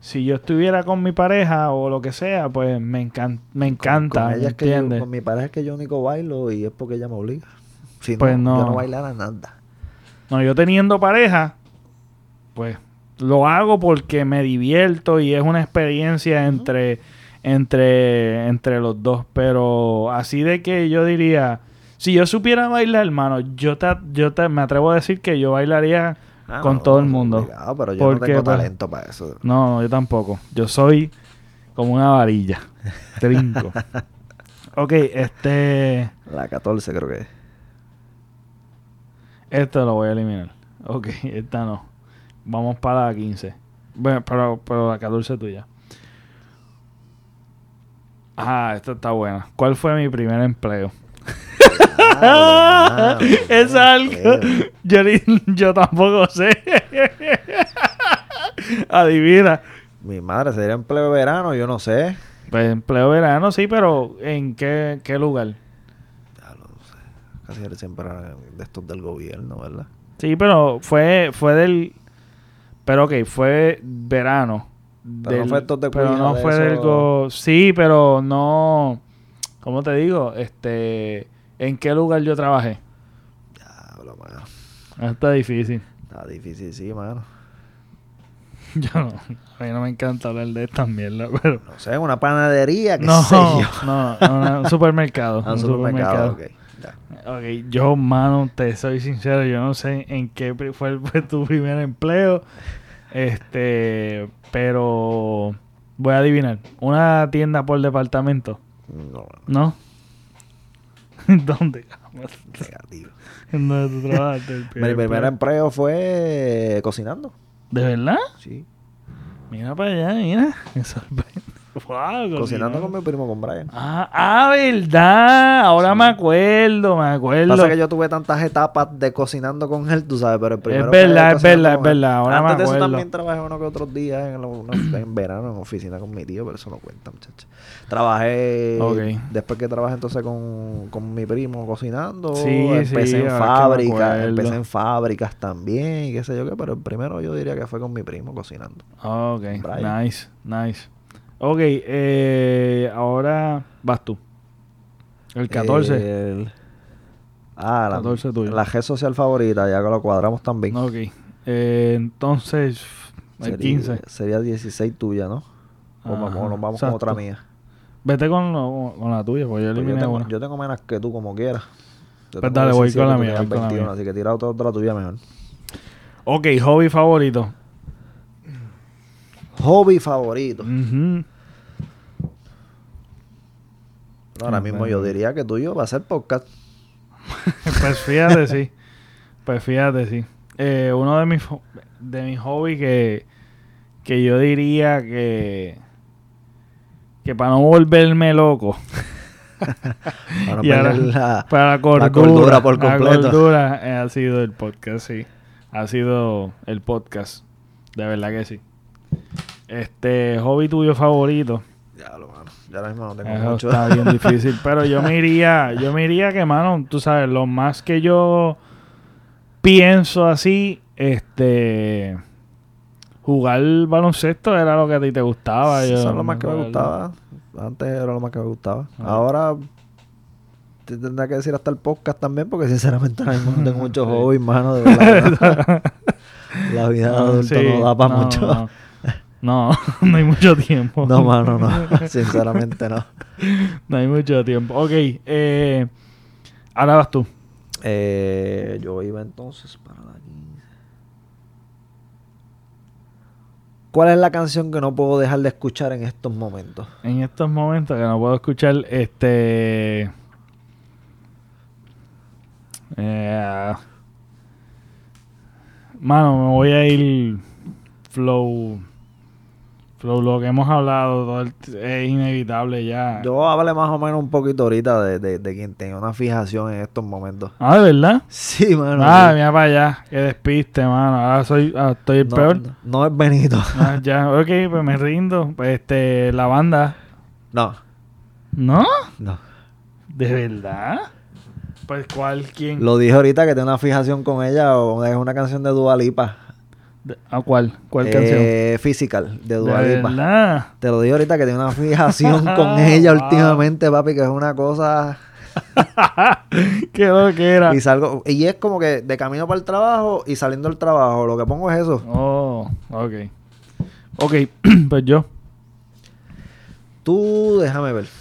si yo estuviera con mi pareja o lo que sea, pues me, encan- me encanta, Con, ¿me yo- entiendes? con mi pareja es que yo único bailo y es porque ella me obliga. Si Pues no, no. yo no bailara nada. No, yo teniendo pareja, pues lo hago porque me divierto y es una experiencia entre, entre, entre los dos. Pero así de que yo diría, si yo supiera bailar, hermano, yo te, yo te, me atrevo a decir que yo bailaría Ah, con no, todo el mundo. obligado, pero yo Porque, no tengo pues, talento para eso. No, no, yo tampoco. Yo soy como una varilla. *laughs* Trinco. ok, este... La 14 creo que es. Esto lo voy a eliminar. Ok, esta no. Vamos para la 15. Bueno, pero, pero la 14 tuya. Ah, esta está buena. ¿Cuál fue mi primer empleo? Ah, es algo. Yo, ni- yo tampoco sé. Adivina. Mi madre sería empleo de verano, yo no sé. Pues empleo verano, sí, pero ¿en qué, qué lugar? Ya lo sé. Casi siempre de estos del gobierno, ¿verdad? Sí, pero fue, fue del. Pero ok, fue verano. Pero no fue estos de Pero no de fue del go- Sí, pero no. ¿Cómo te digo? Este. ¿En qué lugar yo trabajé? Diablo, mano. Está difícil. Está difícil, sí, mano. *laughs* Yo no. A mí no me encanta hablar de esta mierda, pero. No sé, una panadería, qué No, sé yo. no, no, un supermercado. *laughs* Ah, un supermercado, ok. Ya. Ok, yo, mano, te soy sincero, yo no sé en qué fue, *laughs* fue tu primer empleo. Este, pero voy a adivinar. Una tienda por departamento, No, ¿no? *laughs* ¿Dónde? negativo. *laughs* ¿En dónde tú trabajaste? *laughs* el Mi primer primer empleo? empleo fue cocinando. ¿De verdad? Sí. Mira para allá, mira. Me sorprende. *laughs* Wow, Cocinando con mi primo, con Brian. Ah, ah, verdad. Ahora me acuerdo, me acuerdo. Pasa que yo tuve tantas etapas de cocinando con él, tú sabes, pero el primero Es verdad, es verdad, es verdad. Ahora me Antes de eso acuerdo. también trabajé uno que otros días en, verano en oficina con mi tío, pero eso no cuenta, muchachos. Trabajé, después que trabajé entonces con, con mi primo cocinando, Sí, empecé sí, en fábricas, acuerdo. empecé en fábricas también, y qué sé yo qué, pero el primero yo diría que fue con mi primo cocinando. Ok, nice, nice. Ok, eh, ahora vas tú. El 14. El- ah, la, 14 tuyo. la red social favorita, ya que lo cuadramos también. ok. Eh, entonces, el Sería- 15. Sería 16 tuya, ¿no? O Ajá, vamos, nos vamos con exacto. otra mía. Vete con, lo- con la tuya, porque yo Pues yo, eliminé tengo, una. yo tengo menos que tú, como quieras. Yo Pues dale, voy 17, con la mía, tenías voy con la 21, mía. así que tira otra, otra tuya mejor. Ok, hobby favorito. Hobby favorito. Ahora mismo yo diría que tuyo va a ser podcast. *laughs* Pues fíjate, sí. *laughs* Pues fíjate, sí. Eh, uno de mis, de mis hobbies que, que yo diría que, que para no volverme loco, *laughs* Para no Y ahora- la- para la cordura, por la completo. cordura, eh, ha sido el podcast, sí. Ha sido el podcast. De verdad que sí. Este, hobby tuyo favorito. Ya lo mano. Ya ahora mismo no tengo Eso mucho. está bien *laughs* difícil. Pero yo me iría, yo me iría que, mano, tú sabes, lo más que yo pienso así, este jugar baloncesto era lo que a ti te gustaba. Eso es lo más que me gustaba. Antes era lo más que me gustaba. Ah. Ahora te tendrá que decir hasta el podcast también, porque sinceramente ahora mismo no tengo *laughs* muchos hobbies, mano. De verdad. *laughs* La vida de adulto sí, no da para no, mucho. No, no, *laughs* no hay mucho tiempo. No, mano, no. *laughs* *laughs* Sinceramente no. No hay mucho tiempo. Ok, eh, ahora vas tú. Eh, yo iba entonces para la 15. ¿Cuál es la canción que no puedo dejar de escuchar en estos momentos? En estos momentos que no puedo escuchar, este. eh, mano, me voy a ir. Flow. Flow, lo que hemos hablado es inevitable ya. Yo hablé más o menos un poquito ahorita de, de, de quien tenga una fijación en estos momentos. Ah, ¿de verdad? Sí, mano. ah, sí. mira para allá. Que despiste, mano. Ahora soy, ah, estoy el no, peor. No, no es Benito. *laughs* Ah, ya, ok, pues me rindo. Pues este, la banda. No, ¿No? no. ¿De verdad? Pues, ¿cuál? ¿Quién? Lo dije ahorita que tengo una fijación con ella o es una canción de Dua Lipa. De- ¿A cuál? ¿Cuál Eh, canción? Physical, de De Dua Lipa. verdad. Te lo dije ahorita que tengo una fijación *laughs* con ella Wow. últimamente, papi, que es una cosa... *laughs* Qué lo que era. Y salgo... Y es como que de camino para el trabajo y saliendo del trabajo, lo que pongo es eso. Oh, ok. Ok, *clears throat* pues yo. Tú, déjame ver. *laughs*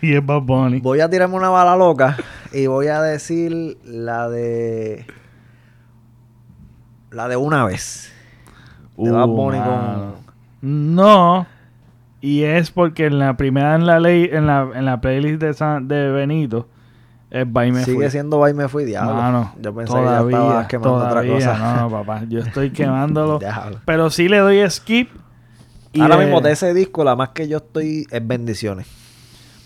Y es Bad Bunny. Voy a tirarme una bala loca y voy a decir la de... La de una vez. de Bad Bunny con- Uh. No. Y es porque en la primera en la ley, en la, en la playlist de, San- de Benito, es Bye Me Sigue Fui. siendo Bye Me Fui, diablo. Mano, Yo pensé todavía, que ya estabas quemando todavía, otra cosa. No, no, papá. Yo estoy *laughs* quemándolo. Pero sí le doy skip. y Ahora de- mismo de ese disco, la más que yo estoy es Bendiciones.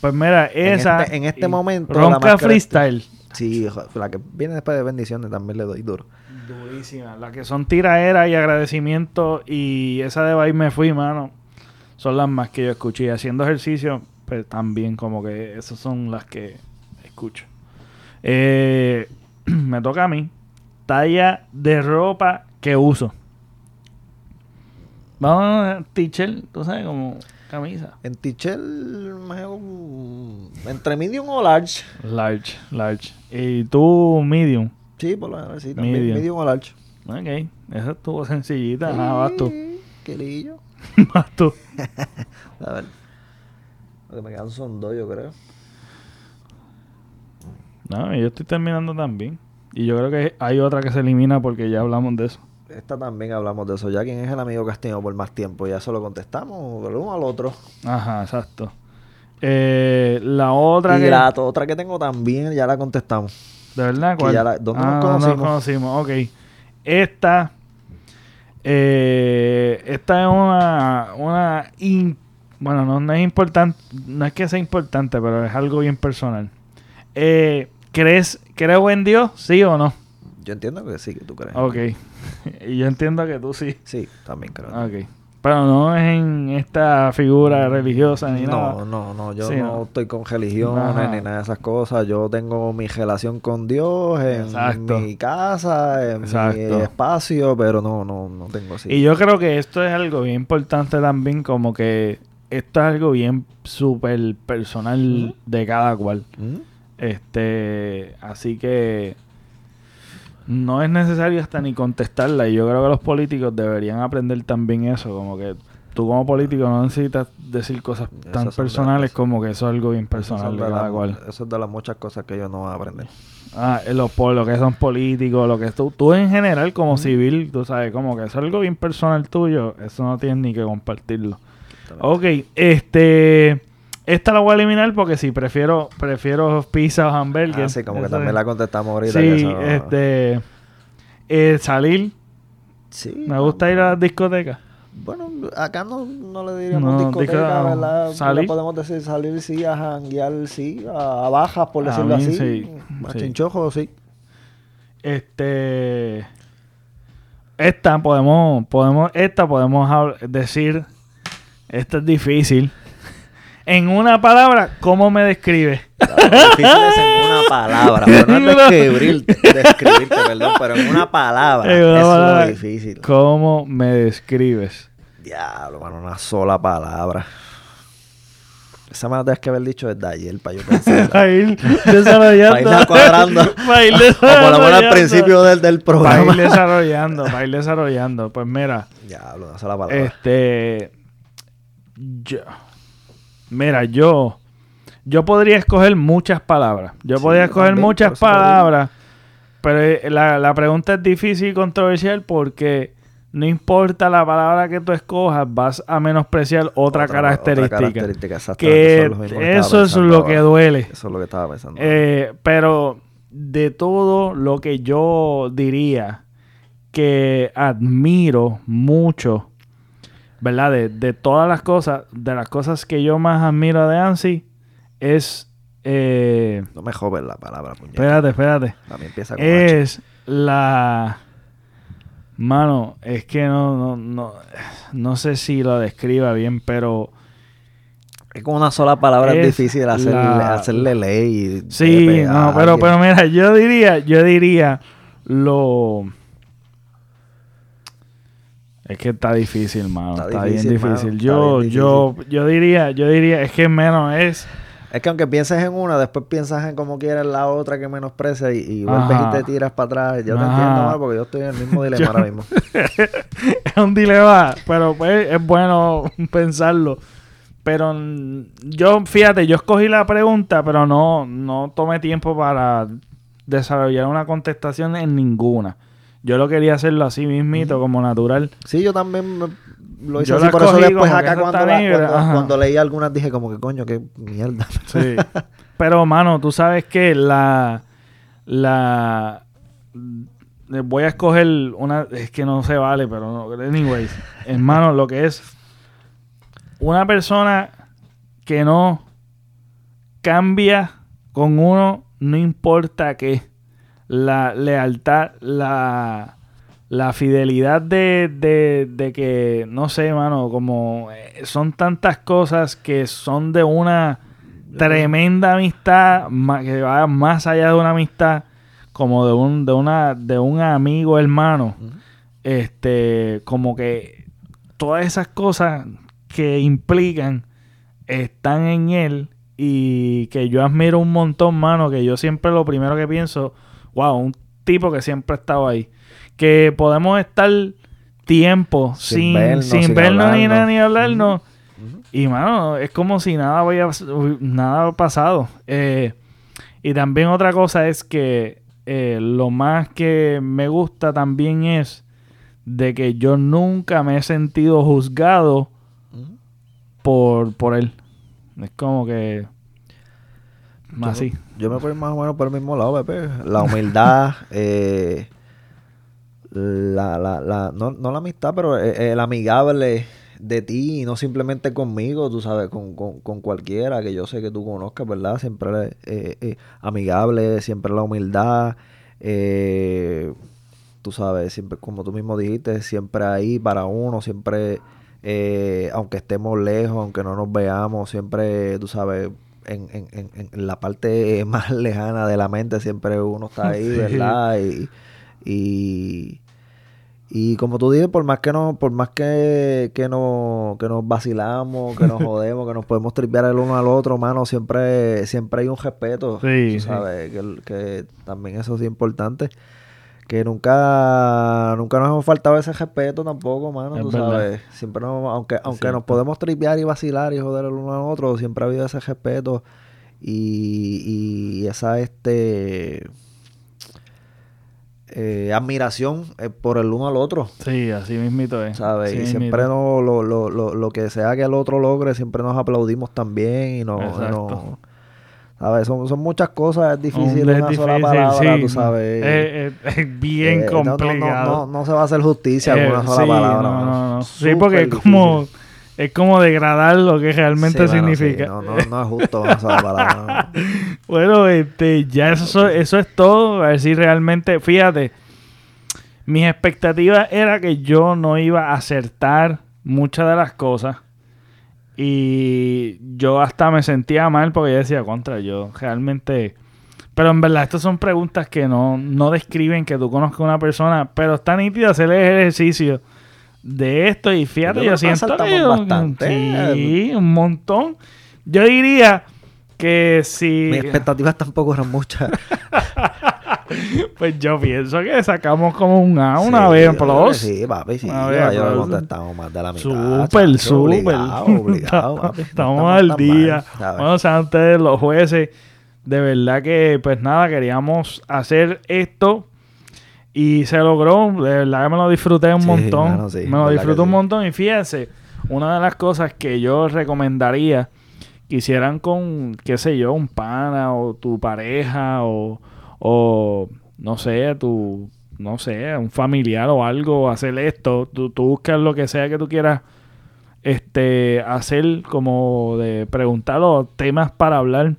Pues mira, En esa. este- en este momento, la Ronca que- Freestyle. Sí, la que viene después de Bendiciones también le doy duro. Durísima. Las que son tiraera y agradecimiento. Y esa de Bye Me Fui, mano. Son las más que yo escuché. Y haciendo ejercicio, pues también como que esas son las que escucho. Eh, *clears throat* me toca a mí. Talla de ropa que uso. Vamos a teacher, tú sabes, como camisa. En un- entre medium o large. Large, large. Y tú, medium. Sí, por menos, sí. Medium. Medium, o large. Ok, esa estuvo sencillita. Ah, vas tú. Sí, Querillo. vas tú. *laughs* A ver. Lo que me quedan son dos, yo creo. No, yo estoy terminando también. Y yo creo que hay otra que se elimina porque ya hablamos de eso. Esta también hablamos de eso. Ya quién es el amigo que has tenido por más tiempo. Ya eso lo contestamos del uno al otro. Ajá, exacto. Eh, la otra y que... la otra que tengo también ya la contestamos. ¿De verdad? ¿Cuál? ya la- ¿dónde nos Ah, conocimos? conocimos? Ok. Esta... Eh, esta es una, una in- bueno, no, no es importante, no es que sea importante, pero es algo bien personal. Eh, ¿Crees, creo en Dios? ¿Sí o no? Yo entiendo que sí, que tú crees. Ok. *laughs* y yo entiendo que tú sí. Sí, también creo. Ok. Pero no es en esta figura religiosa ni nada. No, no, no, yo Sí, no, no. estoy con religiones Ajá. ni nada de esas cosas. Yo tengo mi relación con Dios en Exacto. mi casa, en mi espacio, pero no, no, no tengo así. Y yo creo que esto es algo bien importante también, como que esto es algo bien súper personal Ujú. de cada cual. ¿Mm? Este, así que no es necesario hasta ni contestarla. Y yo creo que los políticos deberían aprender también eso, como que tú como político no necesitas decir cosas tan personales las- como que eso es algo bien personal son de cada las- cual. Eso es de las muchas cosas que yo no voy a aprender. Ah, eh, los por lo que son políticos, lo que tú, tú en general como civil, tú sabes, como que eso es algo bien personal tuyo, eso no tienes ni que compartirlo. Ok, este, esta la voy a eliminar porque sí, prefiero, prefiero pizza o hamburger. Ah, sí, como que también es- la contestamos ahorita. Sí, eso este, eh, salir, Sí, me gusta ir a las discotecas. Bueno, acá no, no le diríamos No, discoteca, disco- ¿verdad? salir. Podemos decir salir, sí, a janguear, sí, a, a bajas, por A decirlo mí así. sí, A sí. chinchojo, sí. Este, esta podemos, podemos, esta podemos decir, esta es difícil. En una palabra, ¿cómo me describe? Difícil es en una palabra, pero no es *laughs* describirte, describirte, perdón, pero en una palabra. En una eso palabra. es difícil. ¿Cómo me describes? Diablo, mano, una sola palabra. Esa me la tienes que haber dicho desde ayer para yo pensar. *laughs* Para ir desarrollando. Para irla cuadrando. *laughs* Para ir o por lo menos al desarrollando. principio del, del Para programa. ir desarrollando, para ir desarrollando. Pues mira, Diablo, una sola palabra. este. Yo. Mira, yo. Yo podría escoger muchas palabras. Yo Sí, podría escoger también, muchas palabras. Pero eh, la, la pregunta es difícil y controversial porque no importa la palabra que tú escojas, vas a menospreciar otra, característica. característica, exactamente. que Eso es lo que estaba eso es pensando lo que ahora. duele. Eso es lo que estaba pensando. Eh, pero de todo lo que yo diría que admiro mucho, ¿verdad? De, de todas las cosas, de las cosas que yo más admiro de Ansi, es... eh, no me joven la palabra, puñeta. espérate, espérate. También empieza con H. Es la... Mano, es que no, no, no, no sé si lo describa bien, pero... Es con una sola palabra es, difícil hacerle, la- hacerle ley. y Sí, no, a pero, pero mira, yo diría, yo diría lo... Es que está difícil, mano. Está, Está bien difícil, mano, difícil. Yo, bien yo, yo diría, yo diría, es que menos es... Es que aunque pienses en una, después piensas en como quieres la otra que menosprecia y, y vuelves Ajá. y te tiras para atrás. Yo te entiendo, mano, porque yo estoy en el mismo *laughs* dilema Yo- ahora mismo. *laughs* es un dilema, pero pues es bueno *laughs* pensarlo. Pero mm, yo, fíjate, yo escogí la pregunta, pero no, no tomé tiempo para desarrollar una contestación en ninguna. Yo lo quería hacerlo así mismito, como natural. Sí, yo también me- lo hice Yo así. Por eso después acá cuando, la- cuando, cuando leí algunas dije como que coño, qué mierda. Sí. Pero, mano, tú sabes que la. La. Voy a escoger una. Es que no se vale, pero no. Anyways, hermano, lo que es. Una persona que no cambia con uno, no importa qué. La lealtad, la. La fidelidad de, de, de que, no sé, mano, como eh, son tantas cosas que son de una tremenda amistad que va más allá de una amistad como de un de una de un amigo hermano este como que todas esas cosas que implican están en él y que yo admiro un montón mano que yo siempre lo primero que pienso wow un tipo que siempre ha estado ahí que podemos estar tiempo Sin sin, vernos, sin sin vernos ni hablarnos. nada ni hablarnos y mano, es como si nada había nada pasado. Eh, y también otra cosa es que eh, lo más que me gusta también es de que yo nunca me he sentido juzgado por, por él. Es como que Yo- así. Yo me voy más o menos por el mismo lado, Pepe. La humildad, *laughs* eh, la, la, la no, no la amistad, pero el, el amigable de ti y no simplemente conmigo, tú sabes, con, con, con cualquiera que yo sé que tú conozcas, ¿verdad? Siempre eh, eh, amigable, siempre la humildad, eh, tú sabes, siempre, como tú mismo dijiste, siempre ahí para uno, siempre, eh, aunque estemos lejos, aunque no nos veamos, siempre, tú sabes, en, en, en, en la parte *laughs* más lejana de la mente, siempre uno está ahí, Sí. ¿verdad? Y, y, y como tú dices, por más que no, por más que, que, no, que nos vacilamos, que nos *laughs* jodemos, que nos podemos tripear el uno al otro, mano, siempre, siempre hay un respeto. Sí, sabes, que, que también eso es importante. Que nunca, nunca nos hemos faltado ese respeto tampoco, mano, Es tú verdad. sabes. Siempre nos, aunque, aunque nos podemos tripear y vacilar y joder el uno al otro, siempre ha habido ese respeto y, y esa este eh, admiración eh, por el uno al otro. Sí, así mismito es. ¿sabes? Así y siempre no, lo, lo, lo, lo que sea que el otro logre, siempre nos aplaudimos también y no, no- ¿sabes? Son, son muchas cosas, es difícil una sola palabra, sí. tú sabes. Es, *laughs* es- es bien Eh, no- no- no- complicado. No, no, se va a hacer justicia Eh, con una sola sí, palabra. no, mano. no, no. Sí, porque es como, es como degradar lo que realmente Sí, significa. no, no, no es justo una sola *laughs* palabra. no. Bueno, este, ya eso, eso es todo. A ver si realmente, fíjate, mis expectativas era que yo no iba a acertar muchas de las cosas. Y yo hasta me sentía mal porque yo decía, contra, yo realmente... Pero en verdad, estas son preguntas que no, no describen que tú conozcas a una persona, pero está nítido hacer el ejercicio de esto y fíjate, Yo yo, siento que yo- bastante. Sí, un montón. Yo diría que si... Mis expectativas tampoco eran muchas. *laughs* *laughs* Pues yo pienso que sacamos como un A una Sí, vez en plus. Sí, papi, sí. Una yo- contestado más de la mitad. Súper, súper. Obligado, obligado, papi. No Estamos al día. Bueno, sean ustedes los jueces. De verdad que, pues nada, queríamos hacer esto. Y se logró. De verdad que me lo disfruté un Sí, montón. mano, sí, me lo disfruté un montón. Y fíjense, una de las cosas que yo recomendaría que hicieran con, qué sé yo, un pana o tu pareja o, o no sé, tu, no sé, un familiar o algo, hacer esto. Tú, tú buscas lo que sea que tú quieras este hacer como de preguntar los temas para hablar.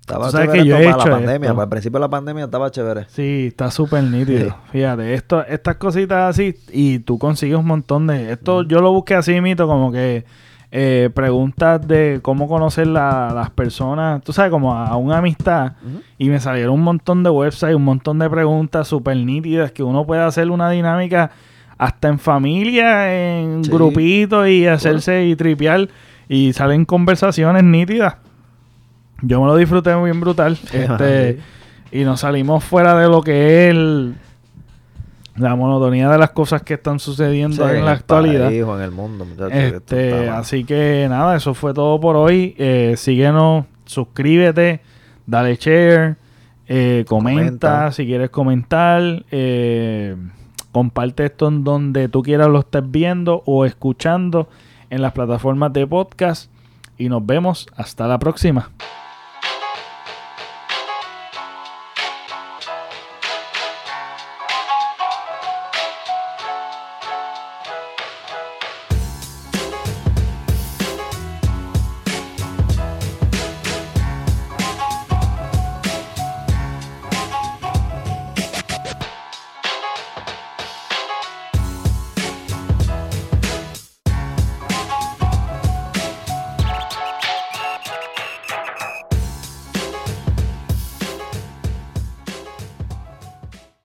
Estaba Tú sabes chévere que yo he hecho la pandemia. Para el principio de la pandemia estaba chévere. Sí, está súper nítido. Sí. Fíjate, esto, estas cositas así, y tú consigues un montón de... Esto yo lo busqué así mito, como que eh, preguntas de cómo conocer la- las personas, tú sabes, como a, a una amistad, y me salieron un montón de websites, un montón de preguntas súper nítidas que uno puede hacer una dinámica hasta en familia, en Sí. grupitos y hacerse y tripear, y salen conversaciones nítidas. Yo me lo disfruté muy bien brutal. *laughs* Este, y nos salimos fuera de lo que es el- la monotonía de las cosas que están sucediendo Sí, en la actualidad. país en el mundo, muchachos. Este, así que nada, eso fue todo por hoy. Eh, síguenos, suscríbete, dale share, eh, comenta, Comenta. si quieres comentar, eh, comparte esto en donde tú quieras lo estés viendo o escuchando en las plataformas de podcast y nos vemos hasta la próxima.